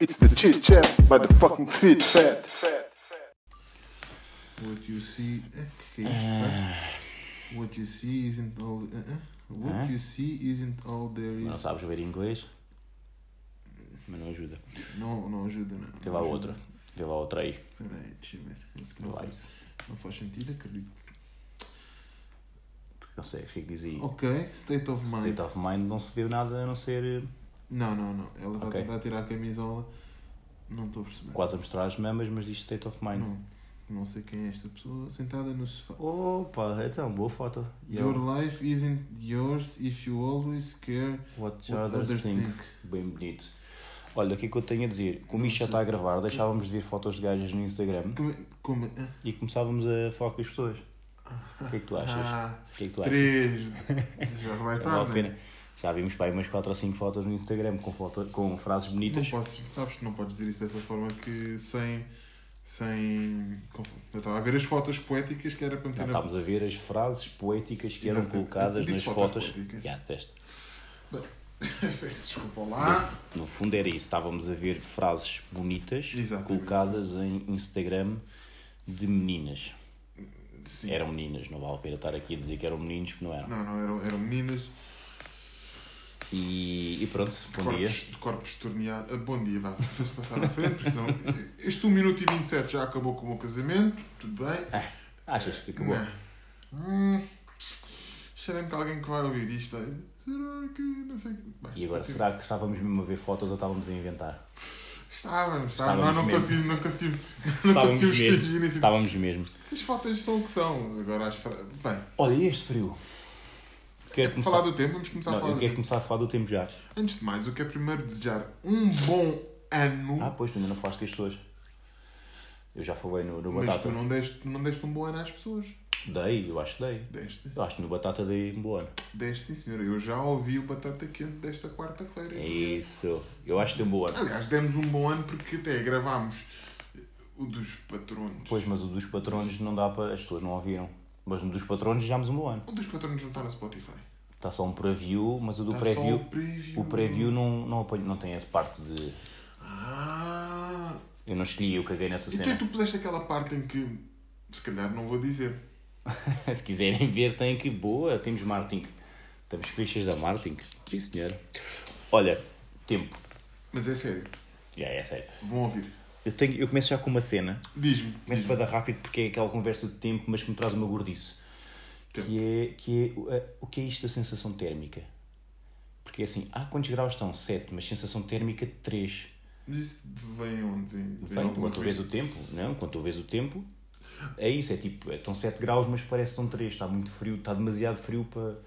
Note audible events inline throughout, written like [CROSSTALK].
It's the chit chat by the fucking fit fat. What you see. Que que é isto, pá? What you see isn't all. eh? What Ah. you see isn't all there Não is. sabes ver inglês? Mas não ajuda. Não, não ajuda, não. Não lá outra. Vê lá outra aí. Espera aí, deixa eu ver. Não, lá faz- isso. não faz sentido, acredito. Consegues, o que é que diz aí? Ok, state of mind. State of mind não se vê nada a não ser Não, não, não. Ela está Ok. a tentar tirar a camisola. Não estou a perceber. quase a mostrar as mamas, mas diz state of mind. Não. Não sei quem é esta pessoa sentada no sofá. Opa, então, boa foto. Your life isn't yours if you always care What what others others think. think. Bem bonito. Olha, o que é que eu tenho a dizer? Como isto já está a gravar, deixávamos de ver fotos de gajas no Instagram Como, como, ah, e começávamos a falar com as pessoas. O que é que tu achas? ah, O que é que tu achas? três. [LAUGHS] Já vai Não vale a pena. Já vimos para aí umas 4 ou 5 fotos no Instagram com, foto, com frases Não bonitas. posso, sabes que não podes dizer isso dessa forma que sem. sem. Eu estava a ver as fotos poéticas que era para meter na. estávamos a ver as frases poéticas que eram colocadas nas fotos fotos. Já disseste. [LAUGHS] Desculpa lá. No, no fundo era isso, estávamos a ver frases bonitas Exatamente. colocadas em Instagram de meninas. Sim. Eram meninas, não vale a pena estar aqui a dizer que eram meninos, porque não eram. Não, não, eram, eram meninas. E, e pronto, bom dia. corpos, corpos torneados. Ah, Bom dia, vá, se passar à frente, porque senão. Este 1 minuto e 27 já acabou com o meu casamento, tudo bem. Achas que acabou? Hum, Cheira-me que alguém que vai ouvir isto. Será que. Não sei. Bem, E agora, será que estávamos mesmo a ver fotos ou estávamos a inventar? Estávamos, estávamos. Não mesmo. conseguimos, não conseguimos, não Estávamos conseguimos mesmo. fingir isso. Estávamos mesmo. As fotos são o que são. Agora as. Bem, Olha, e este frio? É Quero para começar... falar do tempo, vamos começar a Não, falar eu quero tempo. começar a falar do tempo já. Antes de mais, eu quero primeiro desejar um bom ano. Ah, pois, tu ainda não falaste com as pessoas. Eu já falei no, no mas Batata. tu não deste, não deste um bom ano às pessoas. Dei, eu acho que dei. Deste. Eu acho que no Batata dei um bom ano. Deste, sim, senhor. Eu já ouvi o Batata Quente desta quarta-feira. É isso. Eu acho que dei um bom ano. Aliás, demos um bom ano porque até gravámos o dos patronos. Pois, mas o dos patronos não dá para. As pessoas não ouviram. Mas no dos patronos já um bom ano. O dos patronos não está no Spotify. Está só um preview, mas o do Está preview. o preview. O preview não, não, apanho- não tem essa parte de. Ah! Eu não escolhi, eu caguei nessa Então cena. tu puseste aquela parte em que, se calhar não vou dizer. [LAUGHS] Se quiserem ver, tem que. Boa, temos Martin. Temos fichas da Martin. Sim, senhor. Olha, tempo. Mas é sério. Já é sério. Vão ouvir. Eu, tenho, eu começo já com uma cena. Diz-me. Começo diz-me. para dar rápido porque é aquela conversa de tempo, mas que me traz uma gordice. Tempo. Que é, que é o- a- o que é isto da sensação térmica? Porque é assim, há quantos graus estão? 7, mas sensação térmica 3. Mas isso vem onde? Vem, vem Vem, quando tu vês o tempo, não? Quando tu vês o tempo, é isso, é tipo, estão 7 graus, mas parece que estão 3. Está muito frio, está demasiado frio para.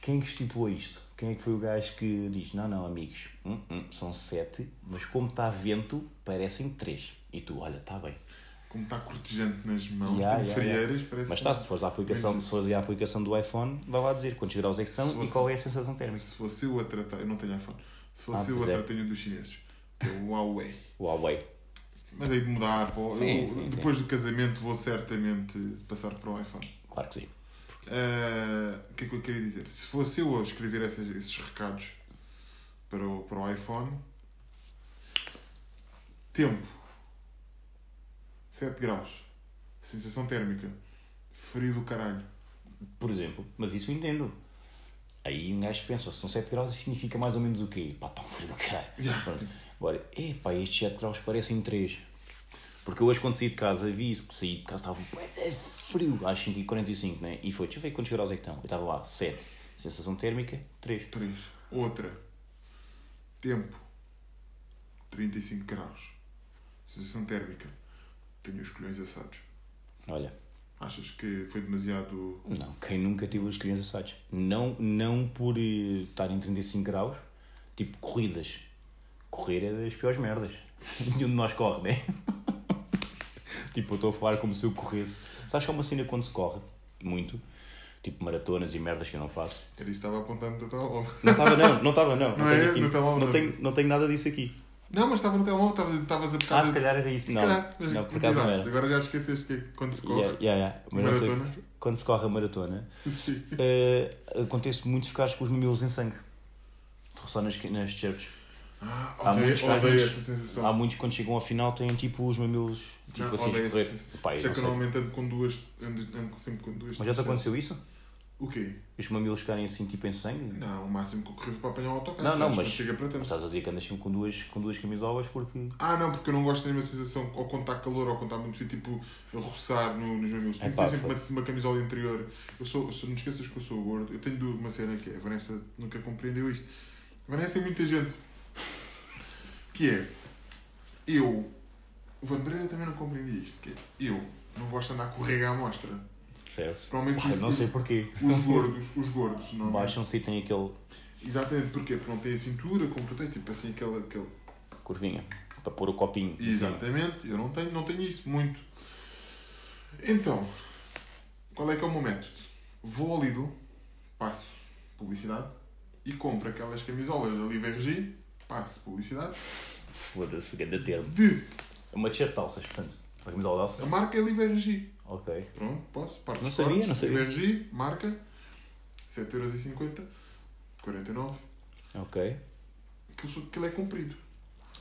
Quem é que estipulou isto? Quem é que foi o gajo que diz: Não, não, amigos, hum, hum, são 7, mas como está vento, parecem 3. E tu, olha, está bem. Como está cortejante nas mãos, Ya, tem ya, frieiras, parece. Mas está, se fores à aplicação, se fores à aplicação do iPhone, vai lá dizer quantos graus é que são fosse- e qual é a sensação térmica. Se fosse eu a tratar. Eu não tenho iPhone. Se fosse Ah, eu a é. tratar, tenho dos chineses. Que é o Huawei. Huawei. Mas aí de mudar. pô, Sim, eu, sim, sim. depois do casamento vou certamente passar para o iPhone. Claro que sim. Ah, o que é que eu queria dizer? Se fosse eu a escrever essas- esses recados para o, para o iPhone, tempo 7 graus, sensação térmica, frio do caralho. Por exemplo, mas isso eu entendo. Aí um gajo pensa, se são 7 graus, isso significa mais ou menos o quê? Pá, está um frio do caralho. [LAUGHS] Tipo, Agora, epá, estes 7 graus parecem 3. Porque hoje quando saí de casa vi isso, porque saí de casa estava de frio, às 5h45, né? E foi, deixa eu ver quantos graus é que estão. Eu estava lá, 7. Sensação térmica, 3. 3. Outra. Tempo 35 graus. Sensação térmica. Tenho os colhões assados. Olha, Achas que foi demasiado. Não, quem nunca teve os crianças assados? Não, não por eh, estar em 35 graus, tipo corridas. Correr é das piores merdas. [LAUGHS] Nenhum de nós corre, né? [LAUGHS] tipo, eu estou a falar como se eu corresse. Sabes que há uma cena quando se corre? Muito. Tipo maratonas e merdas que eu não faço. Era isso que estava apontando no telemóvel. Não estava não, não estava não. [LAUGHS] Não tenho é? aqui- não, não. tenho, não tenho nada disso aqui. Não, mas estava no telemóvel, estava- estavas a Ah, bocado. se calhar era isso. Não, calhar, mas não por acaso não era. Agora já esqueceste que é quando se corre. Yeah, yeah, yeah. Mas não sei- Maratona? quando se corre a maratona, [LAUGHS] eh, acontece muito ficares com os mamilos em sangue. Só nas, nas cherps. Ah, Há odeio, muitos caras- essa sensação. Há muitos quando chegam ao final têm tipo os mamilos tipo Não, assim a odeio essa escorrer. Pá, eu Sei não que normalmente ando com duas. Ando, ando sempre com duas. Mas já te aconteceu isso? O quê? Os mamilos ficarem assim tipo em sangue? Não, o máximo que eu corri foi para apanhar o autocarro. Não, não, que mas, chega para mas tanto. estás a dizer que andas sempre com duas, com duas camisolas porque. Ah, não, porque eu não gosto da mesma sensação quando está calor quando está muito frio, tipo, a roçar no, nos mamilos. Que Epá, ter sempre uma, uma camisola interior. Eu sou, eu sou- não esqueças que eu sou gordo. Eu tenho uma cena que é, a Vanessa nunca compreendeu isto. A Vanessa é muita gente. Que é, eu, o Vandré também não compreendi isto, que é, eu não gosto de andar com rega à mostra. Certo? Provavelmente Pá, eu não os, sei porquê. os gordos, os gordos, não é? Baixam-se e têm aquele Exatamente, porquê? Porque não tem a cintura, como tu tens, tipo assim, aquele, aquele curvinha para pôr o copinho. Exatamente, eu não tenho, não tenho isso muito. Então, qual é que é o meu método? Vou ao Lidl, passo publicidade e compro aquelas camisolas da Live RG, passo publicidade, Foda-se, grande termo. de É uma t-shirt de alças, portanto. Uma camisola de a alça. marca é Live RG. Ok. Pronto, posso, parte Não sabia, cortes, não sabia. Live RG, marca, 7,50€, 49, Ok. aquilo, é comprido.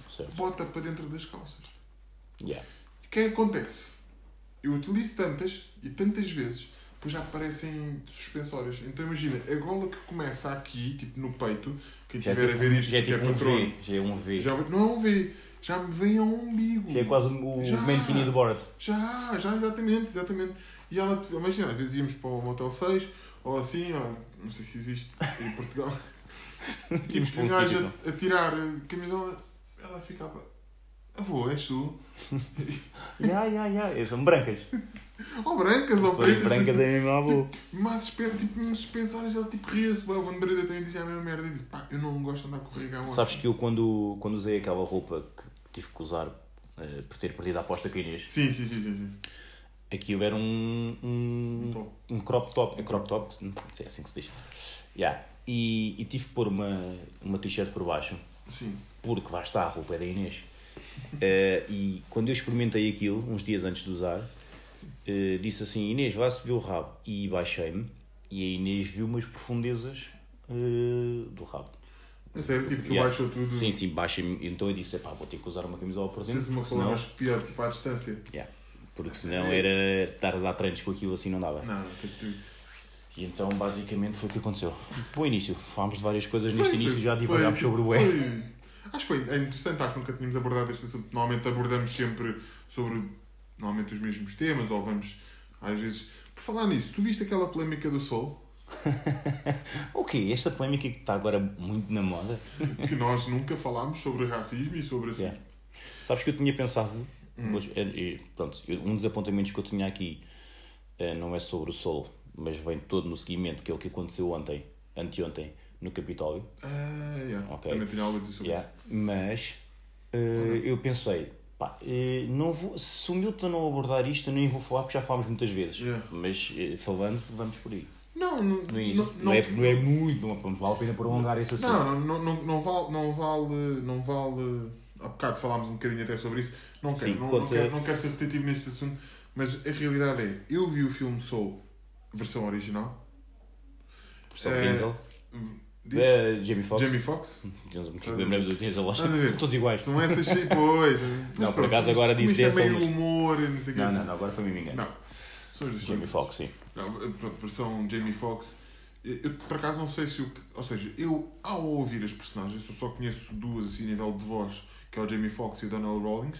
Certo. Bota para dentro das calças. Yeah. O que é que acontece? Eu utilizo tantas e tantas vezes, depois já aparecem suspensórias. Então imagina, a gola que começa aqui, tipo no peito, quem Já é estiver a tipo, ver isto, já é é tipo um patrono, V. Já é um V. já, não é um V, já me vem ao umbigo. Já é quase o Já. mankini do Borat. Já, já, exatamente, exatamente. E ela, tipo, imagina, às vezes íamos para o Motel 6, ou assim, ou, não sei se existe em Portugal. [LAUGHS] Tínhamos tipo, um gajo a, a tirar a camisola, ela ficava, avô, és tu? [LAUGHS] Ya, ya, ya. São brancas. [LAUGHS] [LAUGHS] Ou brancas, ou pretas. brancas é mesmo à boa. Mas suspen- tipo, me suspensários, ela tipo ria-se. O Breda também dizia a mesma merda. E disse, pá, eu não gosto de andar com mostra. Sabes que eu quando, quando usei aquela roupa que tive que usar eh, por ter perdido a aposta com a Inês, Sim, sim, sim, sim. sim. aquilo era um, um, top. um crop top. É crop top? Não sei, é assim que se diz. Yeah. E, e tive que pôr uma, uma t-shirt por baixo, Sim. porque lá está, a roupa é da Inês. [LAUGHS] Eh, e quando eu experimentei aquilo, uns dias antes de usar, eh, disse assim: Inês, vá-se ver o rabo. E baixei-me, e a Inês viu umas profundezas eh, do rabo. É sério, tipo, que Yeah. baixou tudo. Sim, sim, baixei-me. Então eu disse: pá, vou ter que usar uma camisola por dentro, Fez uma senão, colonoscopia, tipo, à distância. yeah, porque senão era estar a dar treinos com aquilo assim, não dava. Não, tem que... E então, basicamente, foi o que aconteceu. Bom início, falámos de várias coisas neste Foi, início, já divagámos foi, sobre o E. Acho que foi é interessante, acho que nunca tínhamos abordado este assunto. Normalmente abordamos sempre sobre normalmente os mesmos temas, ou vamos às vezes. Por falar nisso, tu viste aquela polémica do Sol? [LAUGHS] O quê? Esta polémica que está agora muito na moda. [LAUGHS] Que nós nunca falámos sobre racismo e sobre assim. Yeah. Sabes que eu tinha pensado, Hum. hoje, é- é- pronto, um dos apontamentos que eu tinha aqui eh, não é sobre o Sol, mas vem todo no seguimento, que é o que aconteceu ontem, anteontem, no Capitólio. Ah, yeah. Ok. Também tinha algo a dizer sobre Yeah. Mas eh, eu pensei, pá, eh, não vou, se o Milton não abordar isto, eu nem vou falar porque já falámos muitas vezes. Yeah. Mas eh, falando, vamos por aí. Não, não, No início. não, Não, é, não é muito, não, não vale a pena prolongar esse assunto. Não, não, não, não vale, não vale, não vale. Há bocado falámos um bocadinho até sobre isso. Não quero, Sim, não, conta- não, quero, não quero ser repetitivo neste assunto, mas a realidade é, eu vi o filme Soul, versão original. Versão Denzel. Diz? Eh, Jamie Foxx. Jamie Foxx. Denzel, que lembrei-me do Denzel ver? São todos iguais. São essas pois. Não, por acaso agora disse é Denzel, mas- humor e não sei o quê. Não, não, não, agora foi-me engano. Não. São as Jamie. Foxx, sim. Não, pronto, versão Jamie Foxx. Eu, por acaso não sei se o que. Ou seja, eu ao ouvir as personagens, eu só conheço duas assim a nível de voz, que é o Jamie Foxx e o Donald Rawlings.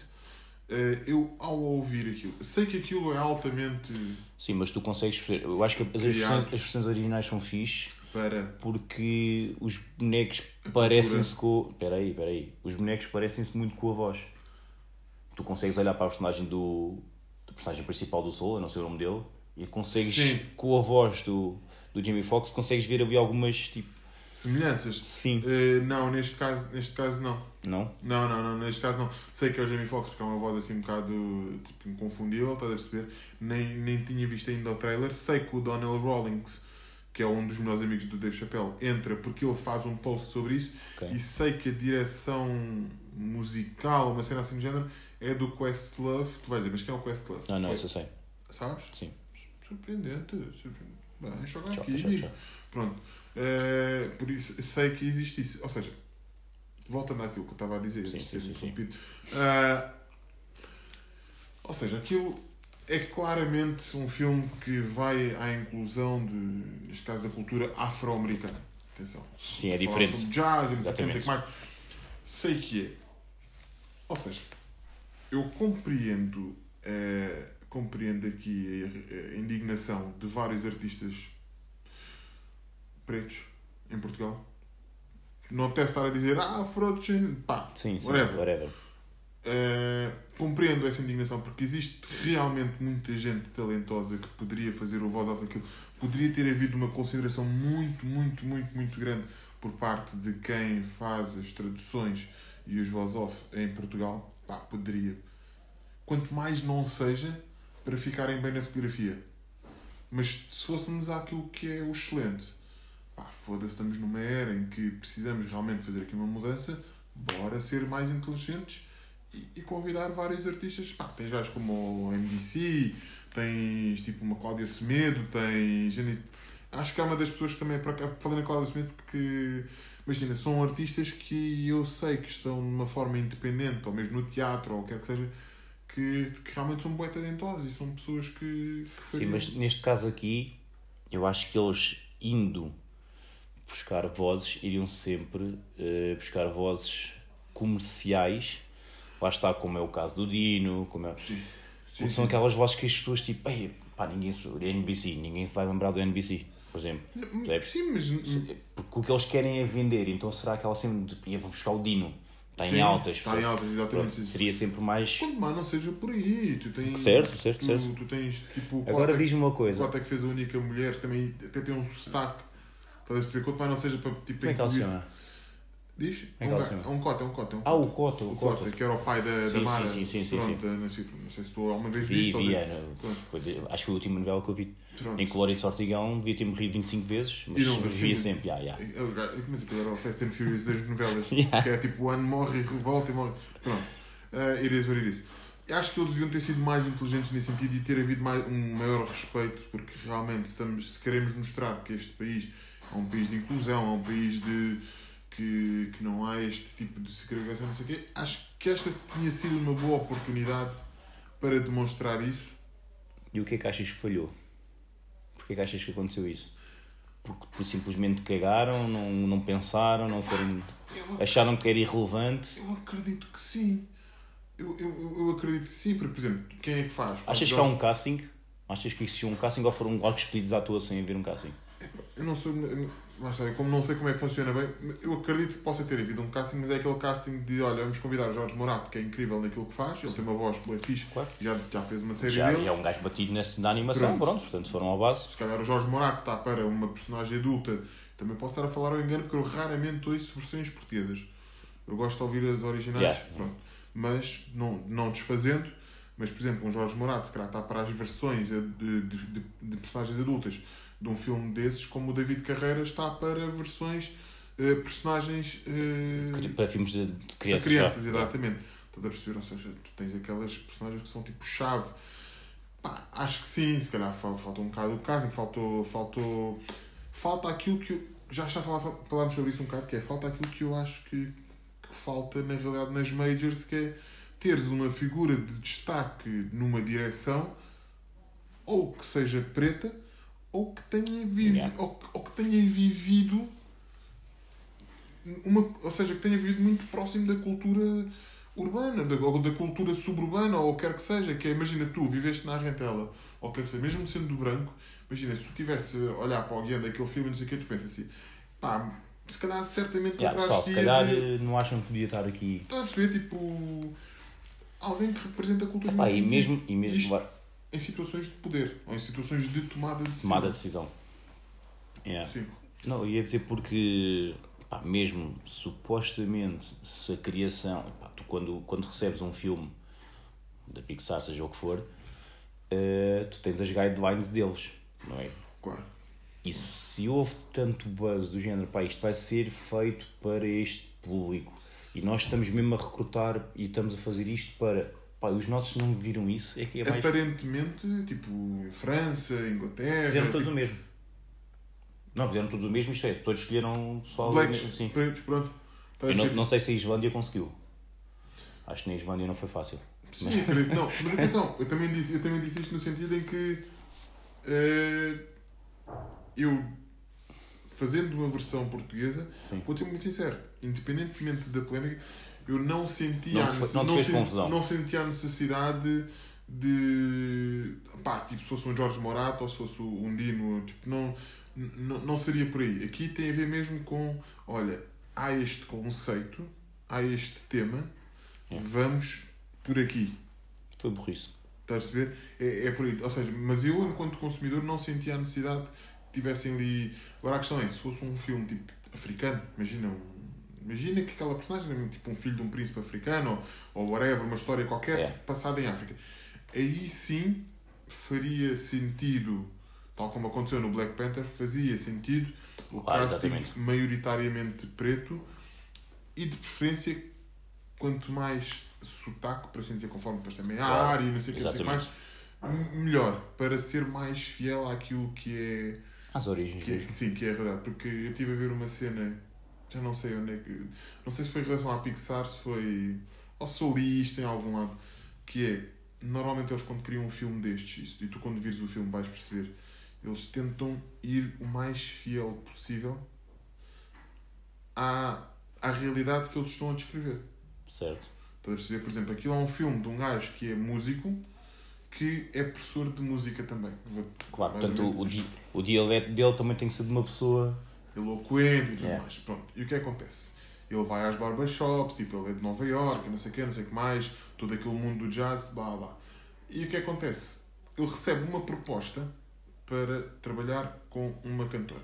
eh, Eu ao ouvir aquilo, sei que aquilo é altamente Sim, mas tu consegues. Eu acho que as versões, as versões originais são fixe para. porque os bonecos parecem-se com. Espera aí, espera aí. Os bonecos parecem-se muito com a voz. Tu consegues olhar para a personagem do. do personagem principal do Soul, eu não sei o nome dele, e consegues, Sim. com a voz do, do Jamie Foxx, consegues ver ali algumas tipo. Semelhanças? Sim. Eh, não, neste caso, neste caso não. Não? Não, não, não, neste caso não. Sei que é o Jamie Foxx porque é uma voz assim um bocado tipo, inconfundível, estás a perceber? Nem, nem tinha visto ainda o trailer. Sei que o Donald Rawlings, que é um dos melhores amigos do Dave Chappelle, entra porque ele faz um post sobre isso. Ok. E sei que a direção musical, uma cena assim do género, é do Questlove. Tu vais dizer, mas quem é o Questlove? Não, não, isso eu sei. Sabes? Sim. Surpreendente. surpreendente. Bem, joga aqui, choca, choca. Pronto. Eh, por isso sei que existe isso. Ou seja, voltando àquilo que eu estava a dizer, Sim, de sim, sim, sim. interrompido. Ah, ou seja, aquilo é claramente um filme que vai à inclusão, de, neste caso, da cultura afro-americana. Atenção. Sim, é diferente. sobre jazz e não sei sei que mais. Sei que é. Ou seja, eu compreendo, eh, compreendo aqui a, a indignação de vários artistas pretos em Portugal. Não apetece estar a dizer, ah, afro-descendente, pá, Sim, sim, whatever. whatever. Uh, compreendo essa indignação porque existe realmente muita gente talentosa que poderia fazer o voz off daquilo. Poderia ter havido uma consideração muito, muito, muito, muito grande por parte de quem faz as traduções e os voz off em Portugal. Pá, poderia. Quanto mais não seja para ficarem bem na fotografia. Mas se fôssemos àquilo que é o excelente, pá, foda-se, estamos numa era em que precisamos realmente fazer aqui uma mudança, bora ser mais inteligentes e, e convidar vários artistas. Pá, tens gajos como o MDC, tens tipo uma Cláudia Semedo, tens. Acho que é uma das pessoas que também, para cá, falando em Cláudia Semedo, porque imagina, são artistas que eu sei que estão de uma forma independente, ou mesmo no teatro, ou o que quer que seja, que, que realmente são bué talentosos e são pessoas que, que Sim, fariam. mas neste caso aqui, eu acho que eles indo buscar vozes, iriam sempre eh, buscar vozes comerciais. Lá está, como é o caso do Dino, como é... Sim, sim, são sim. aquelas vozes que as pessoas tipo, Ei, pá, ninguém se, NBC, ninguém se vai lembrar do NBC, por exemplo. Percebes? Sim, mas Porque o que eles querem é vender, então será aquela sempre de, "Ia, vamos buscar o Dino, está em altas, Está em altas, exatamente. Pronto, seria sempre mais. Quando mais não seja por aí, tu tens. Certo, certo, tu, certo. Tu tens tipo. Agora diz-me uma O coisa, Kotek fez a única mulher que também até tem um sotaque. Estás a perceber? Quanto mais não seja para tipo. como é que ela se chama? Diz? É um, é um cota, é um cota. É um Ah, o Cota, o Cota. Que era o pai da, Sim, da Mara. sim, sim, sim, Pronto, sim. da- não, sei, não sei se tu alguma vez Vi, viste. ou vi, vi- era, foi acho que foi a última novela que eu vi. Pronto. Em que Lourenço Ortigão devia ter morrido 25 vezes, mas não, sobrevivia sim. sempre. Yeah, yeah. Eu- Mas aquilo era o Fast and Furious das novelas. [LAUGHS] Yeah. Que é tipo o ano morre e revolta e morre. Pronto. Uh, it is. Acho que eles deviam ter sido mais inteligentes nesse sentido e ter havido mais, um maior respeito, porque realmente estamos, se queremos mostrar que este país é um país de inclusão, é um país de que, que não há este tipo de segregação, não sei o quê, acho que esta tinha sido uma boa oportunidade para demonstrar isso. E o que é que achas que falhou? Porquê que achas que aconteceu isso? Porque, simplesmente cagaram, não, não pensaram, não foram. Eu, acharam que era irrelevante. eu acredito que sim. Eu, eu, eu acredito que sim, porque, por exemplo, quem é que faz? Faz Achas que há um casting? Achas que existia um casting ou foram logo escolhidos à toa sem haver um casting? Eu não sou. Lá está, eu como não sei como é que funciona bem, eu acredito que possa ter havido um casting, mas é aquele casting de olha, vamos convidar o Jorge Morato, que é incrível naquilo que faz, ele tem uma voz boa fixe, Claro. já, já fez uma série Já, dele. já é um gajo batido nesse, na animação, Pronto. pronto, portanto foram à base. Se calhar o Jorge Morato está para uma personagem adulta, também posso estar a falar ao engano, porque eu raramente ouço versões portuguesas. Eu gosto de ouvir as originais, Yeah. pronto. mas não, não desfazendo. Mas, por exemplo, um Jorge Morato, se calhar está para as versões de, de, de, de personagens adultas de um filme desses, como o David Carreira está para versões, eh, personagens eh, Para filmes de, de crianças. crianças, já. exatamente. Estás a perceber? Ou seja, tu tens aquelas personagens que são tipo chave. Pá, acho que sim, se calhar fal- faltou um bocado o casting, faltou, faltou. Falta aquilo que eu. Já já falámos sobre isso um bocado, que é falta aquilo que eu acho que, que falta na realidade nas majors, que é teres uma figura de destaque numa direção, ou que seja preta, ou que tenha, vivi, Yeah. ou, que- ou que tenha vivido uma, ou seja, que tenha vivido muito próximo da cultura urbana, da, ou da cultura suburbana, ou o que quer que seja, que é, imagina tu, viveste na Arrentela, ou quer que seja, mesmo sendo do branco, imagina, se tu tivesse a olhar para o guião daquele filme, não sei o que, tu pensas assim, pá, se calhar certamente Yeah, pessoal, se calhar de- eh, não acham que podia estar aqui. Estás a perceber, tipo, alguém que representa a cultura Epá, e mesmo, e mesmo Isto em situações de poder, ou em situações de tomada de decisão. tomada a decisão. Yeah. Sim. Não, ia dizer porque, pá, mesmo supostamente, se a criação. pá, tu quando, quando recebes um filme da Pixar, seja o que for, eh, tu tens as guidelines deles, não é? Claro. E se houve tanto buzz do género, pá, isto vai ser feito para este público e nós estamos mesmo a recrutar e estamos a fazer isto para. Pá, os nossos não viram isso, é que é mais. Aparentemente, tipo, França, Inglaterra. Fizeram todos tipo, o mesmo. Não, fizeram todos o mesmo, isto é, todos escolheram só o Blacks, sim. pretos, pronto. Tá Eu não, não sei se a Islândia conseguiu. Acho que na Islândia não foi fácil. Sim, acredito. Não, mas [LAUGHS] atenção, eu também disse, eu também disse isto no sentido em que eh, eu, fazendo uma versão portuguesa, Sim. vou ser muito sincero, independentemente da polémica, eu não sentia, Não a te foi- não te fez senti- confusão. não sentia a necessidade de. pá, tipo, se fosse um Jorge Morato ou se fosse um Dino, tipo, não, não, não seria por aí. Aqui tem a ver mesmo com: olha, há este conceito, há este tema, É. vamos por aqui. Foi burrice. Estás a perceber? É, é por aí. Ou seja, mas eu, enquanto consumidor, não sentia a necessidade que tivessem ali. Agora a questão é: se fosse um filme tipo africano, imagina um. Imagina que aquela personagem tipo um filho de um príncipe africano ou, whatever, uma história qualquer É. tipo, passada em África. Aí sim faria sentido, tal como aconteceu no Black Panther, fazia sentido o Claro, casting exatamente. maioritariamente preto e de preferência quanto mais sotaque, por assim dizer, conforme depois também há Claro, área e não sei o que, não sei mais, melhor, para ser mais fiel àquilo que é, Às origens que é, sim, que é a verdade. Porque eu estive a ver uma cena, já não sei onde é que. Não sei se foi em relação à Pixar, se foi. Ou se eu li isto em algum lado, que é. Normalmente eles quando criam um filme destes, isso, e tu quando vires o filme vais perceber, eles tentam ir o mais fiel possível à, à realidade que eles estão a descrever. Certo. Estás a perceber? Por exemplo, aquilo é um filme de um gajo que é músico que é professor de música também. Vou- Claro, portanto, o, di o dialeto dele também tem que ser de uma pessoa. Eloquente e tudo Yeah. mais. Pronto. E o que acontece? Ele vai às barbershops, tipo, ele é de Nova York, não sei o que, não sei o que mais, todo aquele mundo do jazz, blá blá. E o que acontece? Ele recebe uma proposta para trabalhar com uma cantora.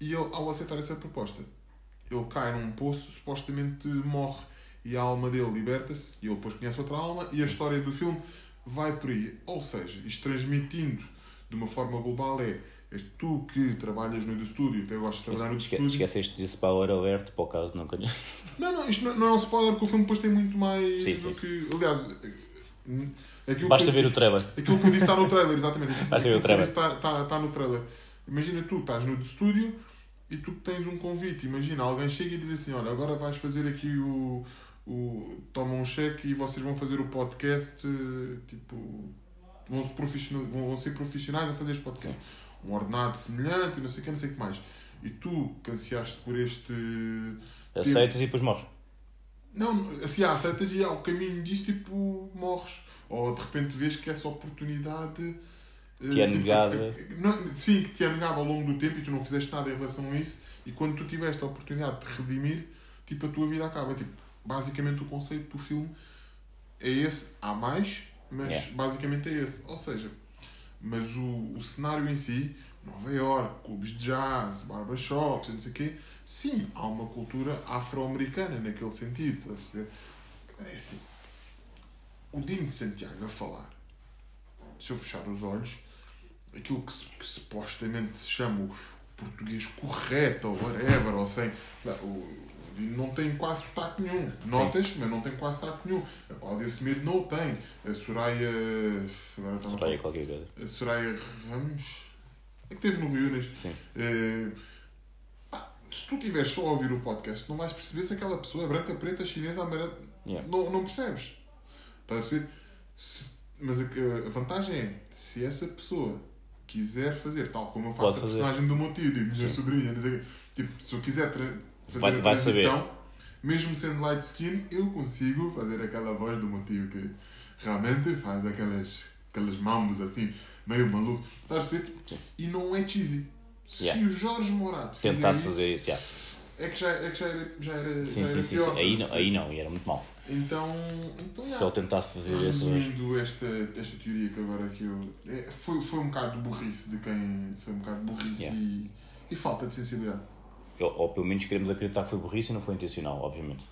E ele, ao aceitar essa proposta, ele cai num poço, supostamente morre e a alma dele liberta-se, e ele depois conhece outra alma, e a história do filme vai por aí. Ou seja, isto transmitindo de uma forma global é, tu que trabalhas no estúdio, até gostas de trabalhar no estúdio. esqueceste de spoiler alert para o caso de não calhar. Não, não, isto não, é um spoiler, porque o filme depois tem muito mais Sim, do sim. que. Aliás, aquilo Basta que, ver o trailer. Aquilo que eu disse está no trailer, exatamente. Basta ver o que trailer. está, está, está no trailer. Imagina tu, estás no estúdio e tu tens um convite. Imagina, alguém chega e diz assim: Olha, agora vais fazer aqui o. o toma um cheque e vocês vão fazer o podcast. eh, Tipo. Vão, -se profissional, vão, vão ser profissionais a fazer este podcast. Um ordenado semelhante e não sei o que, não sei o que mais. E tu que ansiaste por este. Aceitas e depois morres. Não, assim, há aceitas e ao caminho disso, tipo, morres. Ou de repente vês que essa oportunidade. eh, Que é tipo, negada. eh, não, sim, que te é negada ao longo do tempo e tu não fizeste nada em relação a isso. E quando tu tiveste a oportunidade de redimir, tipo, a tua vida acaba. Tipo, basicamente o conceito do filme é esse. Há mais, mas Yeah. basicamente é esse. Ou seja, mas o, o cenário em si, Nova York, clubes de jazz, barbershops, não sei o quê, sim, há uma cultura afro-americana naquele sentido, estás a perceber? É assim, o Dino de Santiago a falar, se eu fechar os olhos, aquilo que, que supostamente se chama o português correto, ou whatever, ou sem... O, não tem quase sotaque nenhum. Notas, mas não tem quase sotaque nenhum. A Cláudia Semedo não o tem. A Soraya... Agora estava a Soraya qualquer coisa. a Soraya Ramos, é que teve no Rio Unas. Sim. Pá, se tu estiveres só a ouvir o podcast, não vais perceber se aquela pessoa é branca, preta, chinesa, amarela. Yeah. Não, não percebes. Estás a perceber? Se- mas a, a vantagem é, se essa pessoa quiser fazer, tal como eu faço Pode a fazer. personagem do meu tio, da minha Sim. sobrinha, não sei o quê. tipo, se eu quiser fazer Vai- a vai transição, mesmo sendo light skin, eu consigo fazer aquela voz do meu tio que realmente faz aquelas, aquelas mãos assim, meio maluco. Estás a perceber? Tipo, E não é cheesy. Se Yeah. o Jorge Morato Tentasse fazer isso, yeah. é que já, é que já era, já era, Sim, já sim, era sim. pior. sim. Aí, estás não, aí não, e era muito mal. Então, então Se ele tentasse fazer isso. Resumindo esta, esta teoria que agora que eu. é, foi, foi um bocado burrice de quem. Foi um bocado burrice Yeah. e, e falta de sensibilidade. Ou, ou pelo menos queremos acreditar que foi burrice e não foi intencional, obviamente.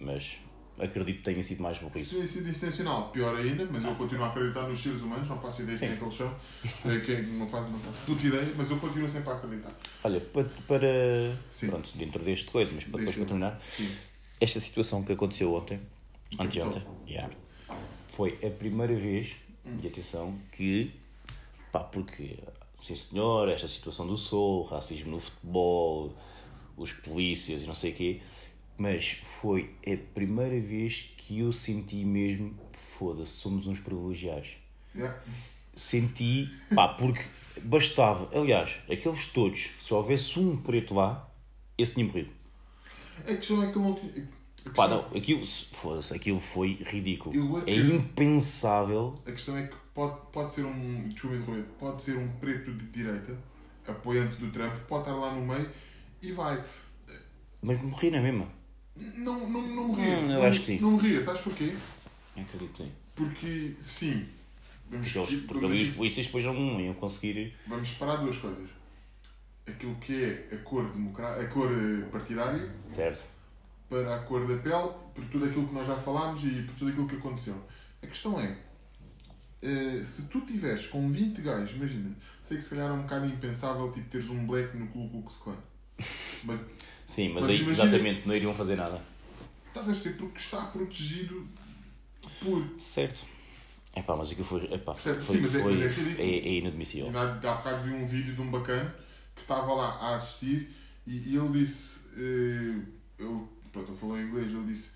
Mas acredito que tenha sido mais Se burrice. tivesse sido intencional, pior ainda, mas eu continuo a acreditar nos seres humanos, não faço ideia Sim. quem é que eles são, é, quem, não, faço, não faço puta ideia, mas eu continuo sempre a acreditar. Olha, para, para Sim. pronto, dentro deste coisa, mas para depois para terminar, Sim. esta situação que aconteceu ontem, anteontem, yeah, foi a primeira vez, Hum. e atenção, que, pá, porque, sim senhor, esta situação do Sol, racismo no futebol, os polícias e não sei o quê, mas foi a primeira vez que eu senti mesmo, foda-se, somos uns privilegiados. Yeah. Senti, pá, porque bastava, aliás, aqueles todos, se houvesse um preto lá, esse tinha morrido. A questão é que ele não tinha. Pá, não, aquilo, foda-se, aquilo foi ridículo. Eu É impensável. A questão é que pode, pode ser um. Interromper, pode ser um preto de direita, apoiante do Trump, pode estar lá no meio e vai. Mas morri na mesma. Não, não, não morria. Hum, eu não, acho que sim. Não morria, sabes porquê? Acredito, sim. Porque, sim. Vamos, Porque, eles, porque ali os aqui- polícias depois não iam conseguir. vamos separar duas coisas. Aquilo que é a cor, democrá- a cor eh, partidária Certo? para a cor da pele, por tudo aquilo que nós já falámos e por tudo aquilo que aconteceu. A questão é, eh, se tu tiveres com 20 gajos, imagina, sei que se calhar é um bocado impensável tipo, teres um black no Ku Klux Klan. [LAUGHS] Mas Sim, mas, Mas aí imagina- exatamente não iriam fazer nada. está a ser porque está protegido por. Certo. É pá, mas aquilo foi. Epá, Certo, foi, sim, mas é- foi, mas é ridículo. é, é inadmissível. Ainda há, há bocado vi um vídeo de um bacana que estava lá a assistir e, e ele disse. eh, ele, pronto, ele falou em inglês, ele disse.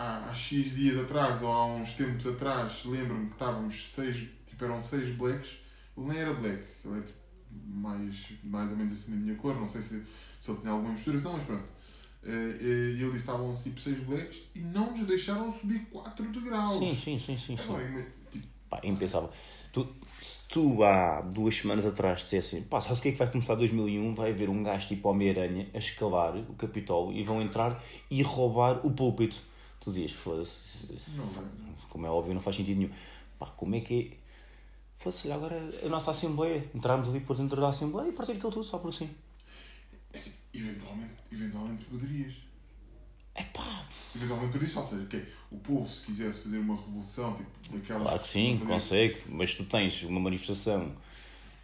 Há, há X dias atrás ou há uns tempos atrás, lembro-me que estávamos seis, tipo, eram seis blacks. Ele nem era black, ele era tipo, mais, mais ou menos assim da minha cor, não sei se, se ele tinha alguma misturação, mas pronto. Eh, eh, E ele disse estavam tipo seis blacks e não nos deixaram subir 4 degraus. Sim, sim, sim, sim. sim. Agora, ima- tipo, Pá, é impensável. Tu, se tu há duas semanas atrás dissessem, pá, sabes o que é que vai começar 2001? Vai haver um gajo tipo Homem-Aranha a escalar o Capitólio e vão entrar e roubar o púlpito. Tu dizias, foda-se, como é óbvio, não faz sentido nenhum. Pá, como é que é? Foda-se, olha, agora a nossa Assembleia, entrarmos ali por dentro da Assembleia e partir aquilo tudo só por assim. assim, eventualmente, eventualmente poderias. É pá, Eventualmente disse, ou seja, que é, o povo, se quisesse fazer uma revolução, tipo, daquelas claro que sim, consegue, mas tu tens uma manifestação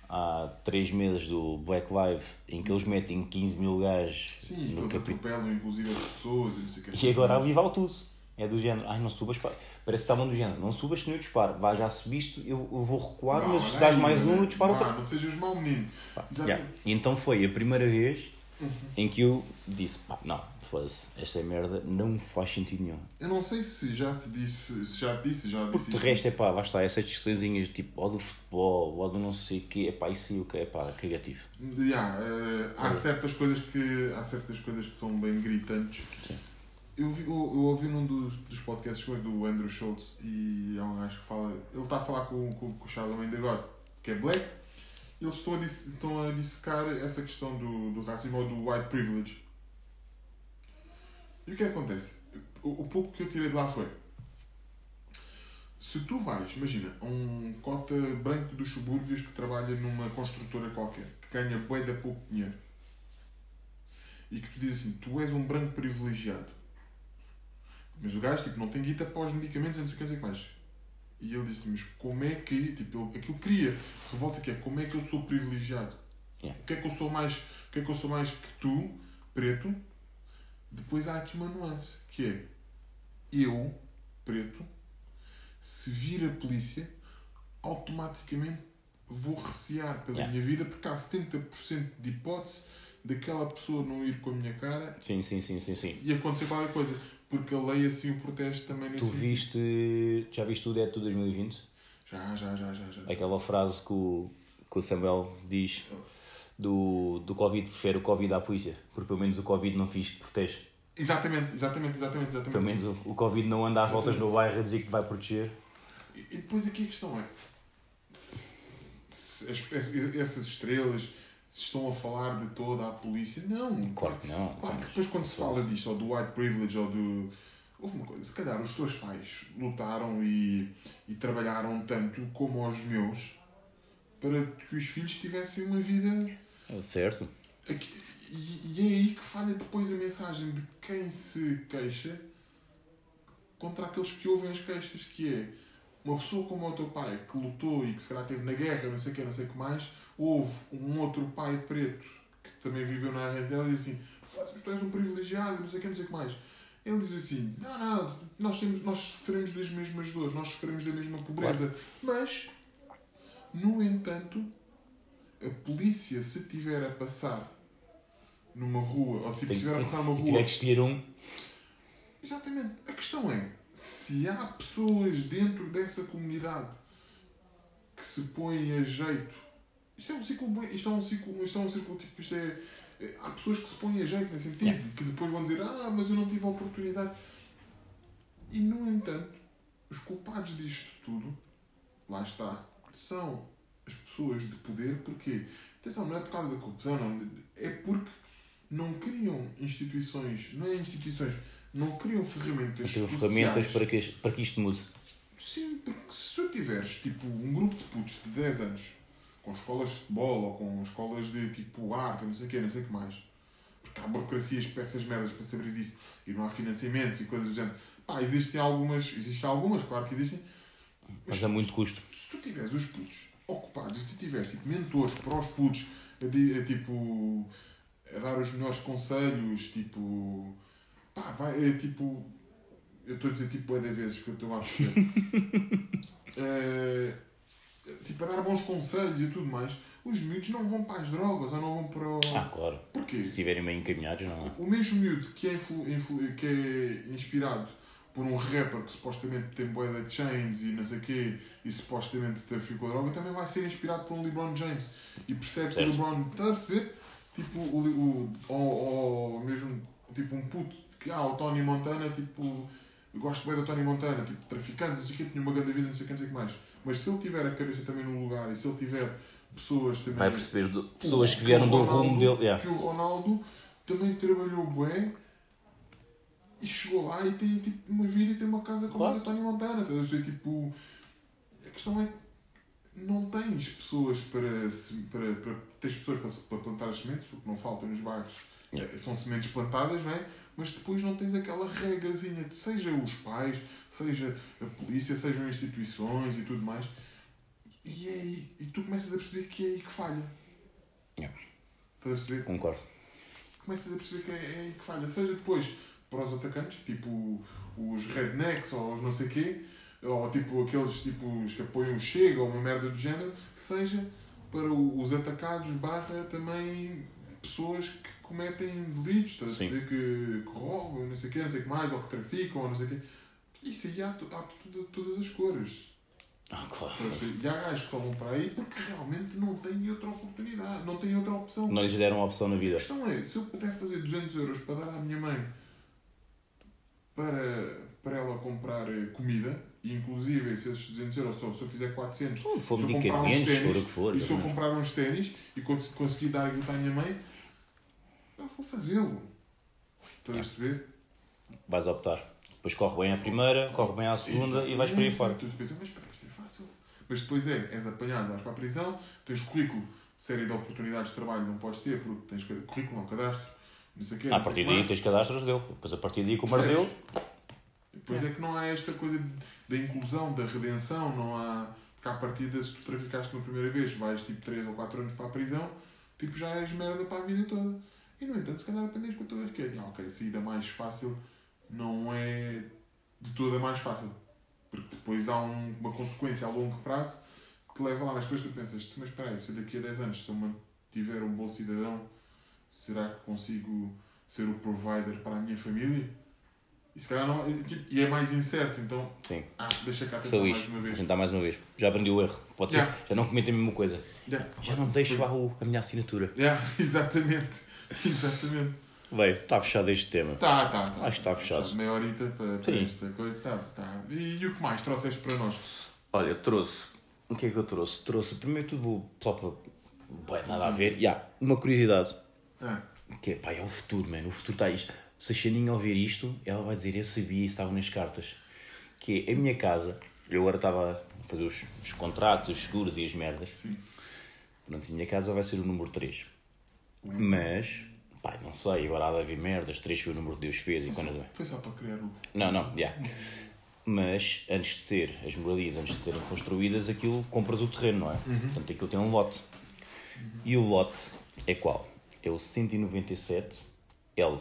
há três meses do Black Lives em que eles metem 15 mil gajos Sim, no Capitólio. atropelam inclusive as pessoas e não sei o que. E agora ali vale tudo. É do género, ai não subas para. Parece que estavam do género, não subas que nem eu disparo. Vá, já subiste, eu eu vou recuar, Não, mas se dás aí, mais um, aí. eu disparo Vá, outra. Não sejas mau menino. Exato. Yeah. E então foi a primeira vez Uhum. em que eu disse, pá, não, foda-se, esta merda não faz sentido nenhum. Eu não sei se já te disse, se já te disse, já disse Porque de resto é pá, lá está, essas discussõezinhas tipo, ou do futebol, ou do não sei o quê, é pá, isso aí o que é pá, cagativo. Yeah, eh, há certas coisas que há certas coisas que são bem gritantes. Sim. Eu, vi, eu, eu ouvi num dos, dos podcasts que foi do Andrew Schultz e há um gajo que fala. Ele está a falar com, com, com o Charlemagne de God, que é black, eles estão a, disse, estão a dissecar essa questão do, do racismo ou do white privilege. E o que é que acontece? O, o pouco que eu tirei de lá foi. Se tu vais, imagina, a um cota branco dos subúrbios que trabalha numa construtora qualquer, que ganha bué da pouco dinheiro, e que tu dizes assim, tu és um branco privilegiado, mas o gajo tipo, não tem guita para os medicamentos, não sei o que mais. E ele disse, mas como é que, tipo, ele, aquilo cria revolta que é, como é que eu sou privilegiado? Yeah. O que é que eu sou mais, o que é que eu sou mais que tu, preto? Depois há aqui uma nuance, que é, eu, preto, se vir a polícia, automaticamente vou recear pela Yeah. minha vida porque há 70% de hipótese daquela pessoa não ir com a minha cara Sim, sim, sim, sim, sim. e acontecer qualquer coisa. Porque a lei assim o protege também nesse Tu sentido. viste, já viste o Dead 2020? Já, já, já, já. já. Aquela frase que o, que o Samuel diz do, do Covid, prefere o Covid à polícia, porque pelo menos o Covid não fiz que protege. Exatamente, exatamente, exatamente, exatamente. Pelo menos o, o Covid não anda às voltas no bairro a dizer que vai proteger. E e depois aqui a questão é: se, se as- es- essas estrelas se estão a falar de toda a polícia? Não, Claro que não. Claro que depois quando se fala disto, ou do white privilege, ou do. Houve uma coisa, se calhar os teus pais lutaram e, e trabalharam tanto como os meus para que os filhos tivessem uma vida. É Certo. Aqui- E, e é aí que falha depois a mensagem de quem se queixa contra aqueles que ouvem as queixas, que é uma pessoa como o teu pai que lutou e que se calhar esteve na guerra, não sei o que, não sei o que mais, houve um outro pai preto que também viveu na Argentina e diz assim, "Foda-se, tu és um privilegiado, não sei o que, não sei o que mais. Ele diz assim, não, não, nós, temos, nós sofremos das mesmas dores, nós sofremos da mesma pobreza, mas, no entanto, a polícia, se tiver a passar numa rua, ou tipo, se estiver a passar numa e rua. tiver que escolher um, Exatamente. A questão é, se há pessoas dentro dessa comunidade que se põem a jeito, isto é um ciclo, isto é um ciclo, isto é um ciclo tipo, isto é, é- há pessoas que se põem a jeito nesse sentido, Yeah. que depois vão dizer, ah, mas eu não tive a oportunidade. E, no entanto, os culpados disto tudo, lá está, são as pessoas de poder, porque, atenção, não é por causa da corrupção, não, é porque não criam instituições, não é instituições, não criam ferramentas sociais. ferramentas para que, para que isto mude. Sim, porque se tu tiveres tipo um grupo de putos de 10 anos com escolas de futebol ou com escolas de tipo arte, não sei o quê, não sei o que mais, porque há burocracias para essas merdas para saber disso e não há financiamentos e coisas do género. Pá, existem algumas, existem algumas, claro que existem. Mas a muito custo. Se tu tiveres os putos ocupados, se tu tiveres tipo, mentores para os putos, a, a, tipo, a dar os melhores conselhos, tipo, pá, vai, é, tipo, eu estou a dizer tipo é de vezes que eu estou a perceber. [LAUGHS] É, tipo, a dar bons conselhos e tudo mais, os miúdos não vão para as drogas ou não vão para o. Ah, claro. Porquê? Se estiverem bem encaminhados, não é? O mesmo miúdo que é, influ, influ- que é inspirado por um rapper que supostamente tem boia de chains e não sei o quê e supostamente traficou droga, também vai ser inspirado por um LeBron James e percebe que o Certo. LeBron, está a perceber? Tipo, o, o, ou, ou mesmo tipo um puto que, ah, o Tony Montana, tipo, eu gosto bem do Tony Montana, tipo, traficante, não sei o quê, tinha uma grande vida, não sei o que, não sei o que mais. Mas se ele tiver a cabeça também no lugar e se ele tiver pessoas também Vai perceber do- pessoas o- que vieram do rumo dele. yeah. Que o Ronaldo também trabalhou bué e chegou lá e tem tipo, uma vida e tem uma casa como Claro. a do Tony Montana. Estás a ver? Tipo, a questão é que não tens pessoas para, para, para tens pessoas para, para plantar as sementes, o que não falta nos bairros Yeah. são sementes plantadas, não é? Mas depois não tens aquela regazinha de seja os pais, seja a polícia, sejam instituições e tudo mais. E, é aí, e tu começas a perceber que é aí que falha. Yeah. Estás a perceber? Concordo. começas a perceber que é, é aí que falha. Seja depois para os atacantes, tipo os rednecks ou os não sei quê, ou tipo aqueles tipo, os que apoiam o Chega ou uma merda do género, seja para os atacados barra também pessoas que cometem delitos, estás a Sim. perceber que, que roubam, não sei o quê, não sei o que mais, ou que traficam, ou não sei o quê. Isso aí há, há de todas as cores. Ah, claro. A perceber? E há gajos que só vão para aí porque realmente não têm outra oportunidade, não têm outra opção. Não lhes deram uma opção na A vida. questão é, se eu puder fazer 200 euros para dar à minha mãe para, para ela comprar eh, comida, e inclusive se esses 200 euros, só, se eu fizer 400, Se for se eu comprar uns ténis, e se eu comprar uns ténis e cons- conseguir dar a guita à minha mãe, eu vou fazê-lo. Estás a perceber? Vais optar. Depois corre bem a primeira, corre bem a segunda e vais por aí fora. Tu pensas, mas espera, isto é fácil. Mas depois é, és apanhado, vais para a prisão, tens currículo, série de oportunidades de trabalho não podes ter, porque tens currículo, não cadastro, não sei o quê. Ah, a partir daí mais. tens cadastros dele. Depois a partir daí, como ardeu, Depois é que não há esta coisa da inclusão, da redenção, não há. Porque à partida, se tu traficaste uma primeira vez, vais tipo 3 ou 4 anos para a prisão, tipo já és merda para a vida toda. E no entanto, se calhar aprendes com a tua que é, ah, ok, a saída mais fácil não é de toda mais fácil. Porque depois há um- uma consequência a longo prazo que te leva lá, mas depois tu pensas, mas espera aí, se daqui a 10 anos se eu mantiver um bom cidadão, será que consigo ser o provider para a minha família? E se calhar não, e, tipo, é mais incerto, então sim. ah, deixa cá tentar mais uma vez. tentar mais uma vez. Já aprendi o erro. Pode ser. Yeah. Já não cometo a mesma coisa. Yeah. Já não deixo lá a minha assinatura. Yeah, [LAUGHS] exatamente. [LAUGHS] Exatamente. Bem, está fechado este tema. Tá, tá, tá. Acho que está fechado. Meia horita para, para Sim. esta coisa. Tá, tá. E, e o que mais trouxeste para nós? Olha, trouxe. O que é que eu trouxe? Trouxe primeiro tudo só para. Bem, nada a ver. Yeah, uma curiosidade. Ah, Que é, pá, é o futuro, mano. O futuro está isto. Se a Xaninha ouvir isto, ela vai dizer: Eu sabia, isso estava nas cartas. Que é a minha casa. Eu agora estava a fazer os, os contratos, os seguros e as merdas. sim. Pronto, a minha casa vai ser o número 3. Mas, pá, não sei, agora há de haver merdas. 3 foi o número que Deus fez e Foi quando. só, foi só para criar o. Não, não, já. Mas antes de ser as moradias, antes de serem construídas, aquilo compras o terreno, não é? Portanto, aquilo tem um lote. E o lote é qual? É o 197L. O